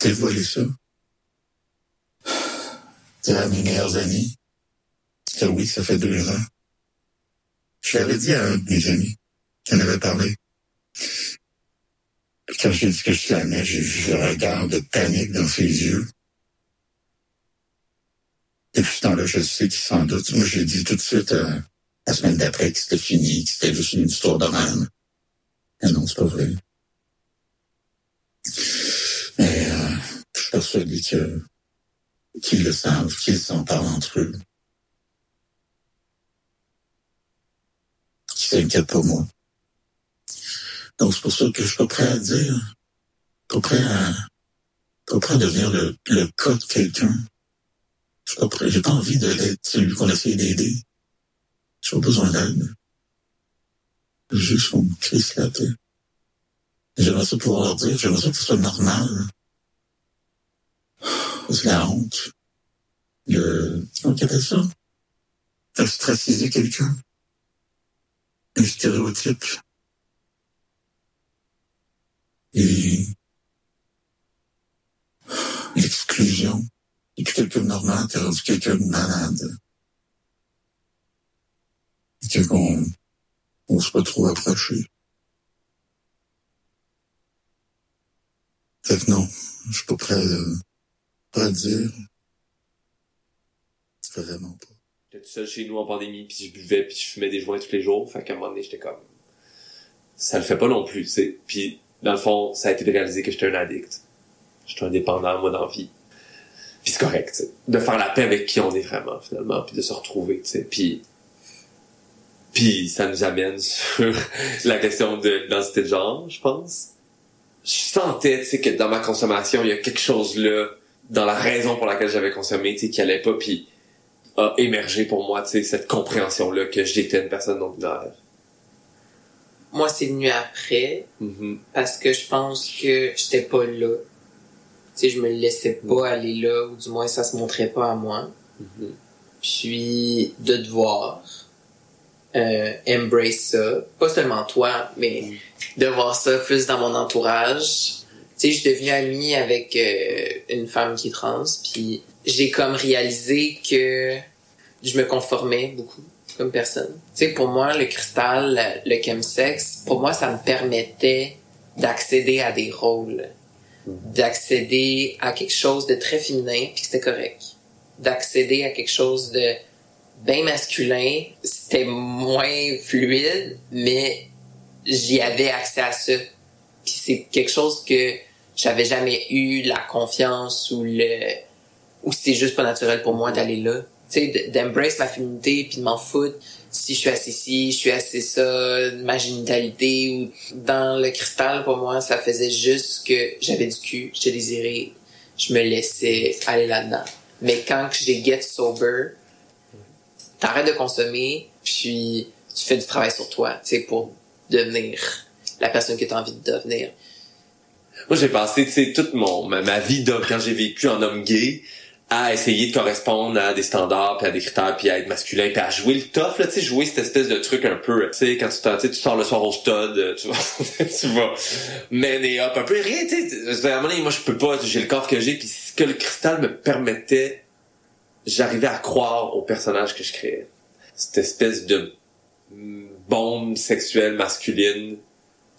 Dévoiler ça? C'est à mes meilleurs amis? Que oui, ça fait deux ans. Je l'avais dit à un de mes amis qui en avait parlé. Quand j'ai dit que je l'aimais, j'ai vu le regard de panique dans ses yeux. Depuis ce temps-là, je sais qu'il s'en doute. Moi, j'ai dit tout de suite, euh, la semaine d'après, que c'était fini, que c'était juste une histoire de même. Mais non, c'est pas vrai. Mais euh, je suis persuadé que qu'ils le savent, qu'ils s'en parlent entre eux. Qu'ils s'inquiètent pour moi. Donc c'est pour ça que je suis pas prêt à dire, pas prêt à, pas prêt à devenir le, le cas de quelqu'un. Je suis pas prêt, j'ai pas envie d'être celui qu'on essaie d'aider. J'ai pas besoin d'aide. Juste qu'on me la tête. J'aimerais ça pouvoir leur dire, j'aimerais ça que ce soit normal. C'est la honte. Le, comment on appelle ça? Ostraciser quelqu'un. Un stéréotype. Et l'exclusion. Et que quelqu'un de normal, t'es rendu quelqu'un de malade. Et qu'on n'ose pas trop approcher. Fait non, je suis pas prêt à, pas à le dire. Vraiment pas. J'étais tout seul chez nous en pandémie, puis je buvais, puis je fumais des joints tous les jours. Fait qu'à un moment donné, j'étais comme... Ça le fait pas non plus, tu sais. Puis, dans le fond, ça a été de réaliser que j'étais un addict. J'étais un dépendant, moi, dans la vie. Puis c'est correct, tu sais. De faire la paix avec qui on est vraiment, finalement, puis de se retrouver, tu sais. Puis... Puis ça nous amène sur la question de l'identité de genre, je pense. Je sentais, tu sais, que dans ma consommation, il y a quelque chose là, dans la raison pour laquelle j'avais consommé, tu sais, qui allait pas, puis a émergé pour moi, tu sais, cette compréhension-là que j'étais une personne non binaire. Moi, c'est venu après Mhm. parce que je pense que j'étais pas là. Tu sais, je me laissais pas aller là, ou du moins ça se montrait pas à moi. Mhm. Puis de devoir euh, embrace ça, pas seulement toi, mais de voir ça plus dans mon entourage. Tu sais, je suis devenue amie avec euh, une femme qui est trans, puis j'ai comme réalisé que je me conformais beaucoup comme personne. Tu sais, pour moi, le cristal, le chemsex, pour moi, ça me permettait d'accéder à des rôles, d'accéder à quelque chose de très féminin, puis que c'était correct. D'accéder à quelque chose de bien masculin, c'était moins fluide, mais j'y avais accès à ça. Puis c'est quelque chose que j'avais jamais eu la confiance ou le ou c'était juste pas naturel pour moi d'aller là. Tu sais, d'embrace ma féminité puis de m'en foutre si je suis assez ci, je suis assez ça, ma génitalité ou dans le cristal pour moi, ça faisait juste que j'avais du cul, j'étais désiré, je me laissais aller là-dedans. Mais quand j'ai get sober, t'arrêtes de consommer, puis tu fais du travail sur toi, tu sais, pour devenir la personne que tu as envie de devenir. Moi, j'ai passé, tu sais, toute mon, ma, ma vie d'homme, quand j'ai vécu en homme gay, à essayer de correspondre à des standards, puis à des critères, puis à être masculin, puis à jouer le tough, là, tu sais, jouer cette espèce de truc un peu, tu sais, quand tu, tu sors le soir au stud, euh, tu vas, tu vas mener up un peu, rien, tu sais, moi, je peux pas, j'ai le corps que j'ai, puis ce que le cristal me permettait, j'arrivais à croire au personnage que je créais. Cette espèce de mm, bombe sexuelle masculine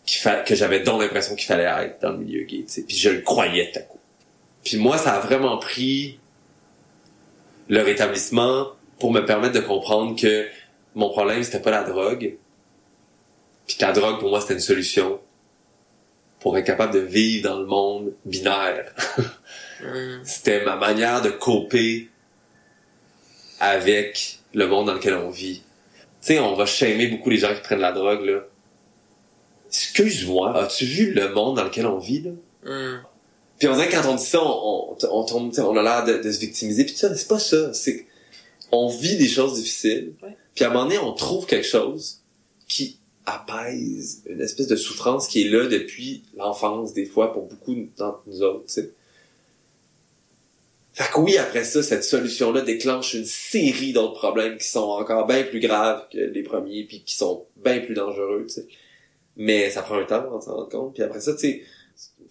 fa- que j'avais donc l'impression qu'il fallait être dans le milieu gay, tu sais, puis je le croyais tout à coup. Puis moi, ça a vraiment pris le rétablissement pour me permettre de comprendre que mon problème, c'était pas la drogue, puis que la drogue, pour moi, c'était une solution pour être capable de vivre dans le monde binaire. c'était ma manière de coper avec le monde dans lequel on vit. Tu sais, on va shamer beaucoup les gens qui prennent la drogue, là. Excuse-moi, as-tu vu le monde dans lequel on vit, là? Hmm. Puis on dirait que quand on dit ça, on, on, on, tombe- on a l'air de, de se victimiser. Puis ça, c'est pas ça. C'est on vit des choses difficiles. Puis à un moment donné, on trouve quelque chose qui apaise une espèce de souffrance qui est là depuis l'enfance, des fois, pour beaucoup d'entre nous autres. Fait que oui, après ça, cette solution-là déclenche une série d'autres problèmes qui sont encore bien plus graves que les premiers, puis qui sont bien plus dangereux, tu sais. Mais ça prend un temps de s'en rendre compte. Puis après ça, tu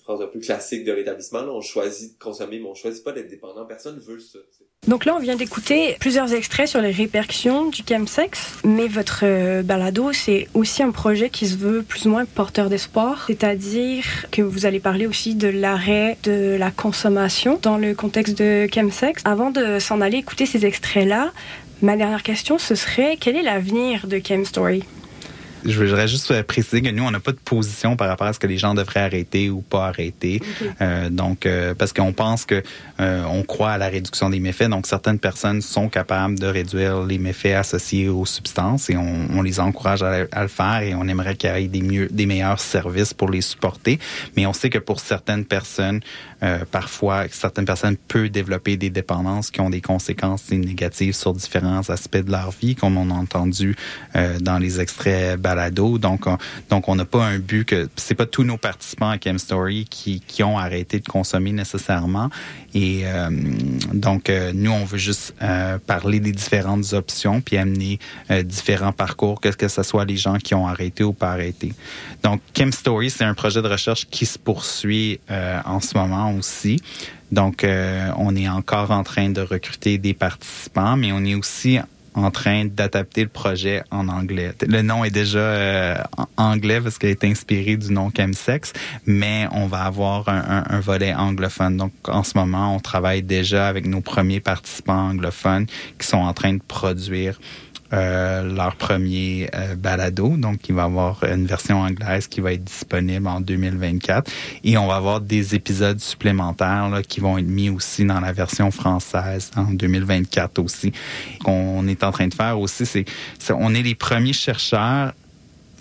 phrase un peu classique de rétablissement, on choisit de consommer, mais on choisit pas d'être dépendant. Personne veut ça. Donc là, on vient d'écouter plusieurs extraits sur les répercussions du chemsex, mais votre euh, balado, c'est aussi un projet qui se veut plus ou moins porteur d'espoir, c'est-à-dire que vous allez parler aussi de l'arrêt de la consommation dans le contexte de chemsex. Avant de s'en aller écouter ces extraits-là, ma dernière question, ce serait quel est l'avenir de Chemstory? Je voudrais juste euh, préciser que nous, on n'a pas de position par rapport à ce que les gens devraient arrêter ou pas arrêter. Euh, donc, euh, parce qu'on pense que euh, on croit à la réduction des méfaits. Donc, certaines personnes sont capables de réduire les méfaits associés aux substances et on, on les encourage à, à le faire et on aimerait qu'il y ait des mieux, des meilleurs services pour les supporter. Mais on sait que pour certaines personnes, euh, parfois, certaines personnes peuvent développer des dépendances qui ont des conséquences négatives sur différents aspects de leur vie, comme on a entendu euh, dans les extraits balado. Donc, on, donc on n'a pas un but que c'est pas tous nos participants à Chem Story qui, qui ont arrêté de consommer nécessairement. Et euh, donc, euh, nous, on veut juste euh, parler des différentes options puis amener différents parcours, que, que ce soit les gens qui ont arrêté ou pas arrêté. Donc, Chem Story, c'est un projet de recherche qui se poursuit en ce moment aussi. Donc, euh, on est encore en train de recruter des participants, mais on est aussi en train d'adapter le projet en anglais. Le nom est déjà euh, anglais parce qu'il est inspiré du nom Chemsex, mais on va avoir un volet anglophone. Donc, en ce moment, on travaille déjà avec nos premiers participants anglophones qui sont en train de produire euh, leur premier euh, balado. Donc, il va y avoir une version anglaise qui va être disponible en 2024. Et on va avoir des épisodes supplémentaires là, qui vont être mis aussi dans la version française en 2024 aussi. Qu'on est en train de faire aussi, c'est on est les premiers chercheurs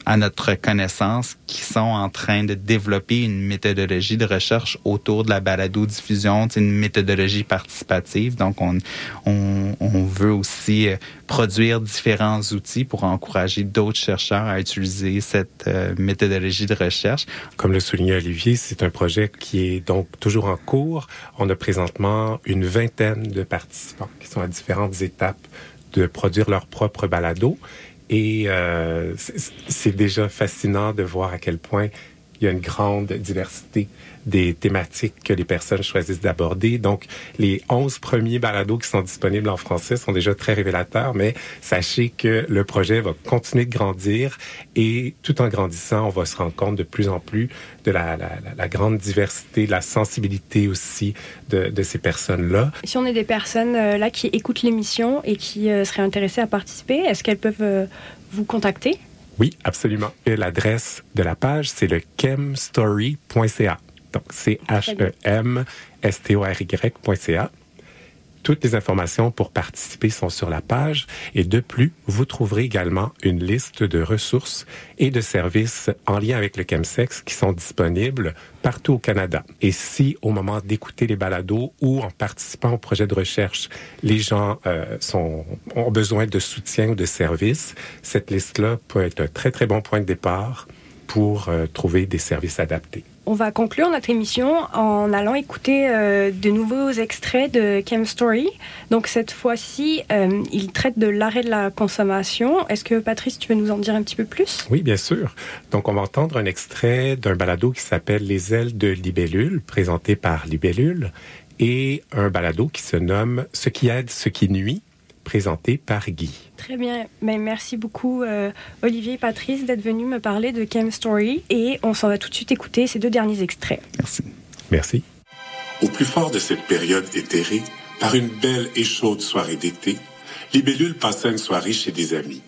à notre connaissance qui sont en train de développer une méthodologie de recherche autour de la balado-diffusion, c'est une méthodologie participative. Donc, on, on, on veut aussi euh, produire différents outils pour encourager d'autres chercheurs à utiliser cette euh, méthodologie de recherche. Comme le soulignait Olivier, c'est un projet qui est donc toujours en cours. On a présentement une vingtaine de participants qui sont à différentes étapes de produire leur propre balado. Et euh, c'est- c'est déjà fascinant de voir à quel point il y a une grande diversité des thématiques que les personnes choisissent d'aborder. Donc, les 11 premiers balados qui sont disponibles en français sont déjà très révélateurs, mais sachez que le projet va continuer de grandir et tout en grandissant, on va se rendre compte de plus en plus de la, la, la- la grande diversité, de la sensibilité aussi de, de ces personnes-là. Si on est des personnes euh, là qui écoutent l'émission et qui euh, seraient intéressées à participer, est-ce qu'elles peuvent euh, vous contacter? Oui, absolument. Et L'adresse de la page, c'est le chemstory.ca. Donc, c'est H-E-M-S-T-O-R-Y.ca. Toutes les informations pour participer sont sur la page et de plus, vous trouverez également une liste de ressources et de services en lien avec le chemsex qui sont disponibles partout au Canada. Et si au moment d'écouter les balados ou en participant au projet de recherche, les gens euh, ont besoin de soutien ou de services, cette liste-là peut être un très très bon point de départ pour euh, trouver des services adaptés. On va conclure notre émission en allant écouter euh, de nouveaux extraits de Chem Story. Donc cette fois-ci, euh, il traite de l'arrêt de la consommation. Est-ce que Patrice, tu veux nous en dire un petit peu plus? Oui, bien sûr. Donc, on va entendre un extrait d'un balado qui s'appelle Les ailes de Libellule, présenté par Libellule, et un balado qui se nomme Ce qui aide, ce qui nuit, présenté par Guy. Très bien. Mais merci beaucoup, euh, Olivier et Patrice, d'être venus me parler de Chem Story. Et on s'en va tout de suite écouter ces deux derniers extraits. Merci. Au plus fort de cette période éthérée, par une belle et chaude soirée d'été, Libellule passa une soirée chez des amis.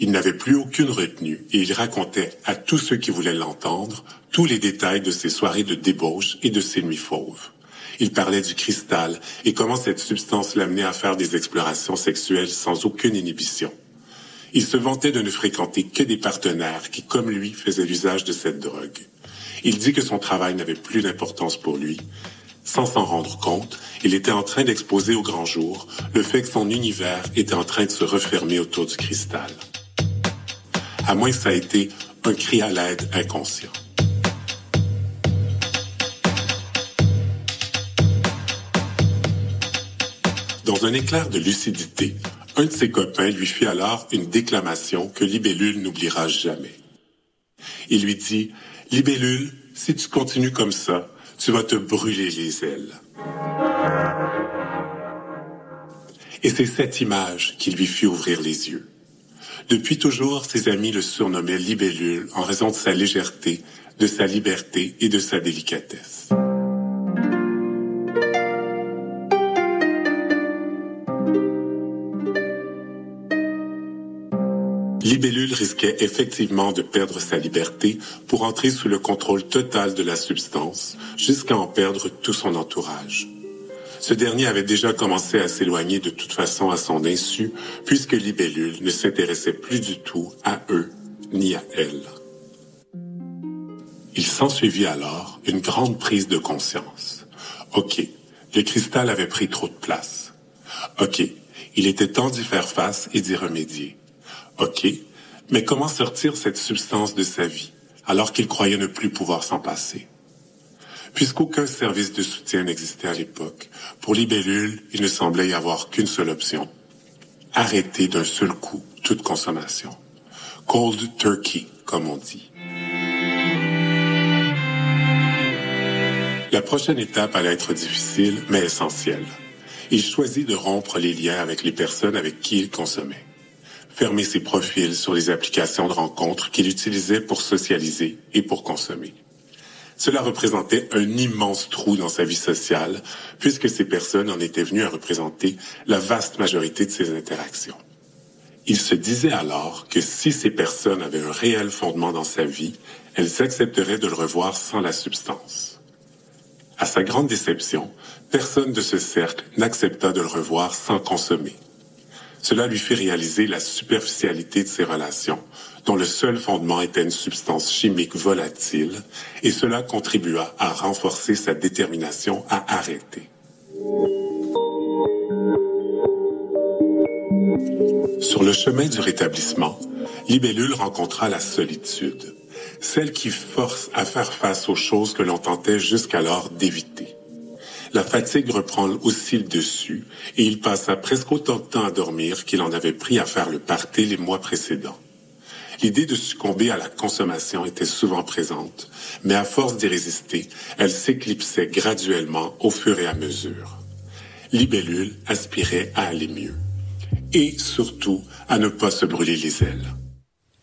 Il n'avait plus aucune retenue et il racontait à tous ceux qui voulaient l'entendre tous les détails de ses soirées de débauche et de ses nuits fauves. Il parlait du cristal et comment cette substance l'amenait à faire des explorations sexuelles sans aucune inhibition. Il se vantait de ne fréquenter que des partenaires qui, comme lui, faisaient l'usage de cette drogue. Il dit que son travail n'avait plus d'importance pour lui. Sans s'en rendre compte, il était en train d'exposer au grand jour le fait que son univers était en train de se refermer autour du cristal. À moins que ça ait été un cri à l'aide inconscient. Dans un éclair de lucidité, un de ses copains lui fit alors une déclamation que Libellule n'oubliera jamais. Il lui dit, Libellule, si tu continues comme ça, tu vas te brûler les ailes. Et c'est cette image qui lui fit ouvrir les yeux. Depuis toujours, ses amis le surnommaient Libellule en raison de sa légèreté, de sa liberté et de sa délicatesse. Risquait effectivement de perdre sa liberté pour entrer sous le contrôle total de la substance, jusqu'à en perdre tout son entourage. Ce dernier avait déjà commencé à s'éloigner de toute façon à son insu, puisque Libellule ne s'intéressait plus du tout à eux ni à elle. Il s'ensuivit alors une grande prise de conscience. OK, le cristal avait pris trop de place. OK, il était temps d'y faire face et d'y remédier. OK, mais comment sortir cette substance de sa vie alors qu'il croyait ne plus pouvoir s'en passer? Puisqu'aucun service de soutien n'existait à l'époque, pour Libellule, il ne semblait y avoir qu'une seule option. Arrêter d'un seul coup toute consommation. Cold turkey, comme on dit. La prochaine étape allait être difficile, mais essentielle. Il choisit de rompre les liens avec les personnes avec qui il consommait fermer ses profils sur les applications de rencontres qu'il utilisait pour socialiser et pour consommer. Cela représentait un immense trou dans sa vie sociale, puisque ces personnes en étaient venues à représenter la vaste majorité de ses interactions. Il se disait alors que si ces personnes avaient un réel fondement dans sa vie, elles accepteraient de le revoir sans la substance. À sa grande déception, personne de ce cercle n'accepta de le revoir sans consommer. Cela lui fit réaliser la superficialité de ses relations, dont le seul fondement était une substance chimique volatile, et cela contribua à renforcer sa détermination à arrêter. Sur le chemin du rétablissement, Libellule rencontra la solitude, celle qui force à faire face aux choses que l'on tentait jusqu'alors d'éviter. La fatigue reprend aussi le dessus et il passa presque autant de temps à dormir qu'il en avait pris à faire le party les mois précédents. L'idée de succomber à la consommation était souvent présente, mais à force d'y résister, elle s'éclipsait graduellement au fur et à mesure. Libellule aspirait à aller mieux et surtout à ne pas se brûler les ailes.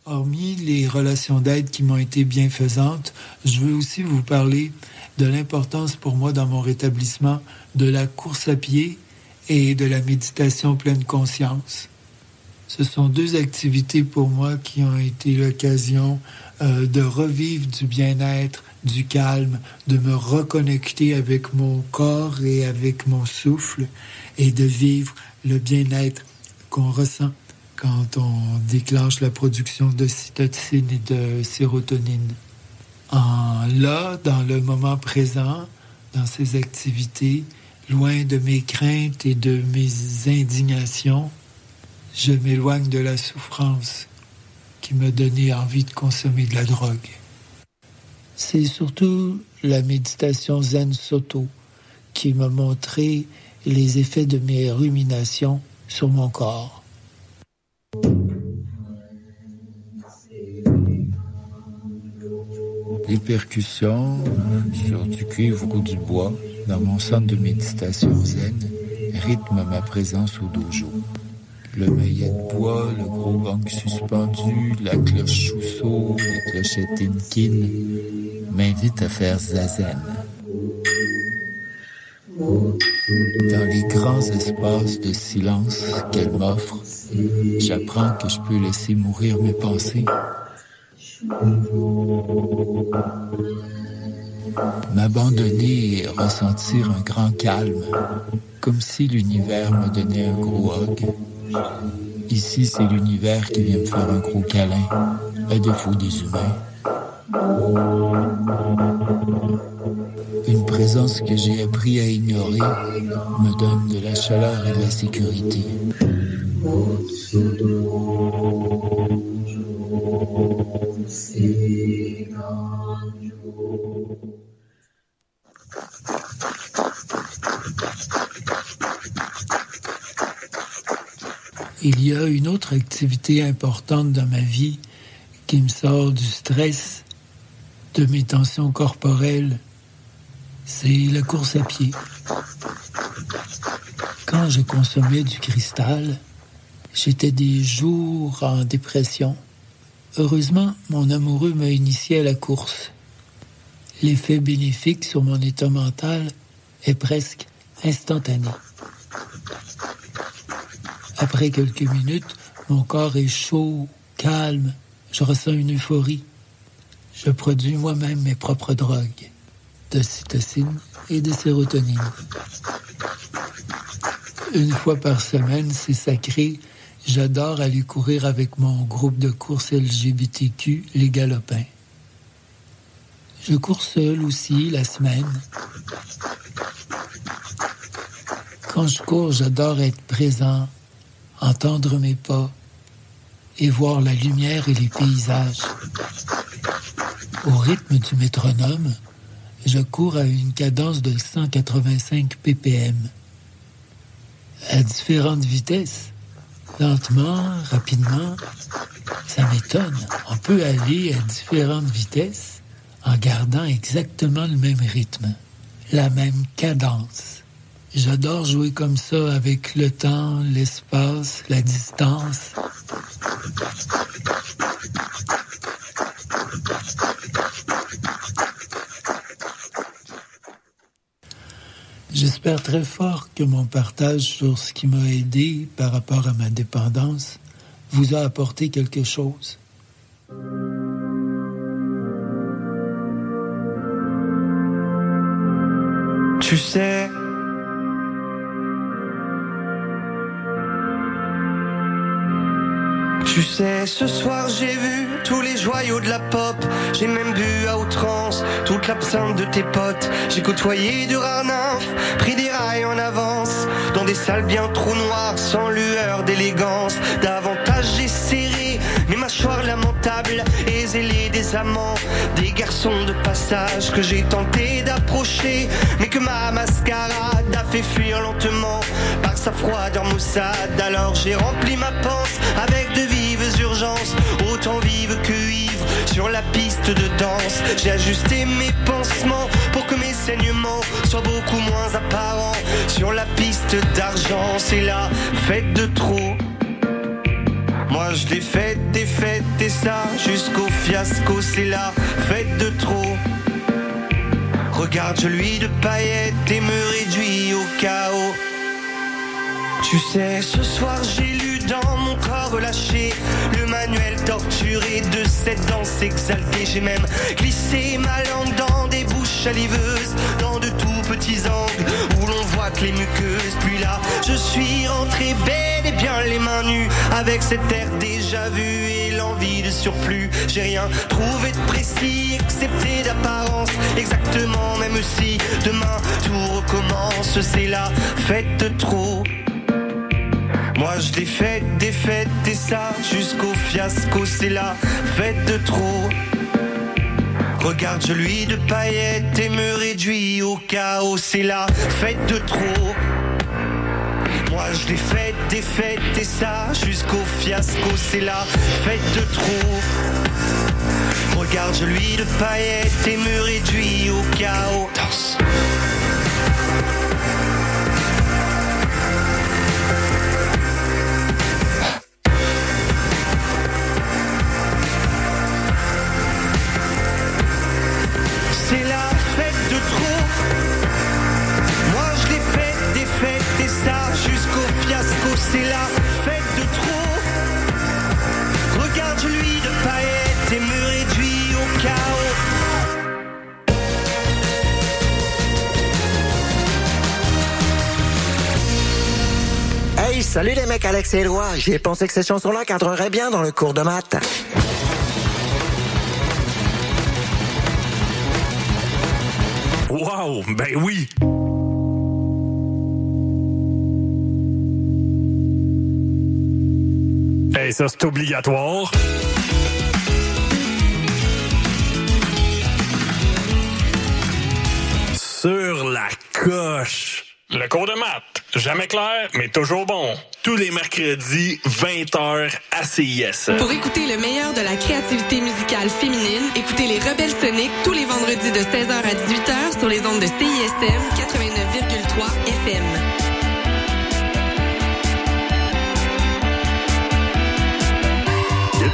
Hormis les relations d'aide qui m'ont été bienfaisantes, je veux aussi vous parler de l'importance pour moi dans mon rétablissement de la course à pied et de la méditation pleine conscience. Ce sont deux activités pour moi qui ont été l'occasion euh, de revivre du bien-être, du calme, de me reconnecter avec mon corps et avec mon souffle et de vivre le bien-être qu'on ressent quand on déclenche la production de cytocine et de sérotonine. En là, dans le moment présent, dans ces activités, loin de mes craintes et de mes indignations, je m'éloigne de la souffrance qui me donnait envie de consommer de la drogue. C'est surtout la méditation Zen Soto qui m'a montré les effets de mes ruminations sur mon corps. Les percussions sur du cuivre ou du bois dans mon centre de méditation zen rythment ma présence au dojo. Le maillet de bois, le gros gong suspendu, la cloche chousseau, la clochette inkin m'invitent à faire zazen. Dans les grands espaces de silence qu'elle m'offre, j'apprends que je peux laisser mourir mes pensées. M'abandonner et ressentir un grand calme, comme si l'univers me donnait un gros hug. Ici, c'est l'univers qui vient me faire un gros câlin, à défaut des humains. Une présence que j'ai appris à ignorer me donne de la chaleur et de la sécurité. Il y a une autre activité importante dans ma vie qui me sort du stress, de mes tensions corporelles. C'est la course à pied. Quand je consommais du cristal, j'étais des jours en dépression. Heureusement, mon amoureux m'a initié à la course. L'effet bénéfique sur mon état mental est presque instantané. Après quelques minutes, mon corps est chaud, calme, je ressens une euphorie. Je produis moi-même mes propres drogues, de cytocine et de sérotonine. Une fois par semaine, c'est sacré, j'adore aller courir avec mon groupe de course LGBTQ, les Galopins. Je cours seul aussi la semaine. Quand je cours, j'adore être présent, entendre mes pas et voir la lumière et les paysages. Au rythme du métronome, je cours à une cadence de 185 ppm. À différentes vitesses, lentement, rapidement, ça m'étonne. On peut aller à différentes vitesses en gardant exactement le même rythme, la même cadence. J'adore jouer comme ça avec le temps, l'espace, la distance. J'espère très fort que mon partage sur ce qui m'a aidé par rapport à ma dépendance vous a apporté quelque chose. Tu sais, Tu sais, ce soir j'ai vu tous les joyaux de la pop. J'ai même bu à outrance toute l'absinthe de tes potes. J'ai côtoyé du rare nymphe, pris des rails en avance. Dans des salles bien trop noires, sans lueur d'élégance. Davantage j'ai serré mes mâchoires lamentables et zélé des amants. Des garçons de passage que j'ai tenté d'approcher. Mais que ma mascarade a fait fuir lentement par sa froideur maussade. Alors j'ai rempli ma panse avec de vives autant vives que ivres sur la piste de danse. J'ai ajusté mes pansements pour que mes saignements soient beaucoup moins apparents. Sur la piste d'argent, c'est la fête de trop. Moi je l'ai faite, des et ça jusqu'au fiasco, c'est la fête de trop. Regarde, je lui de paillettes et me réduis au chaos. Tu sais, ce soir j'ai lu dans mon corps relâché. Le manuel torturé de cette danse exaltée. J'ai même glissé ma langue dans des bouches saliveuses, dans de tout petits angles où l'on voit que les muqueuses. Puis là, je suis rentré bel et bien les mains nues avec cet air déjà vu et l'envie de surplus. J'ai rien trouvé de précis excepté d'apparence. Exactement, même si demain tout recommence, c'est la fête trop. Moi je défaite, défaite et ça jusqu'au fiasco, c'est la fête de trop. Regarde, je lui de paillettes et me réduis au chaos, c'est la fête de trop. Moi je l'ai faite, défaite et ça jusqu'au fiasco, c'est la fête de trop. Regarde, je lui de paillettes et me réduis au chaos. Ça jusqu'au fiasco. C'est la fête de trop. Regarde, je lui de paillettes et me réduis au chaos. Hey, salut les mecs, Alex et Éloi. J'ai pensé que ces chansons-là cadreraient bien dans le cours de maths. Wow, ben oui. Ça c'est obligatoire. Sur la coche. Le cours de maths, jamais clair, mais toujours bon. Tous les mercredis, 20h à CIS. Pour écouter le meilleur de la créativité musicale féminine, écoutez les Rebelles Soniques tous les vendredis de 16h à 18h sur les ondes de CISM 89,3 FM.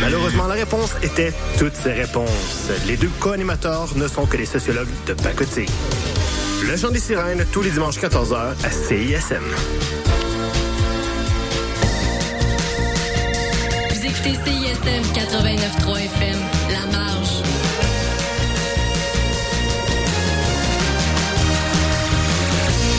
Malheureusement, la réponse était toutes ces réponses. Les deux co-animateurs ne sont que des sociologues de pacotille. Le Chant des Sirènes, tous les dimanches 14h à CISM. Vous écoutez CISM 89.3 FM.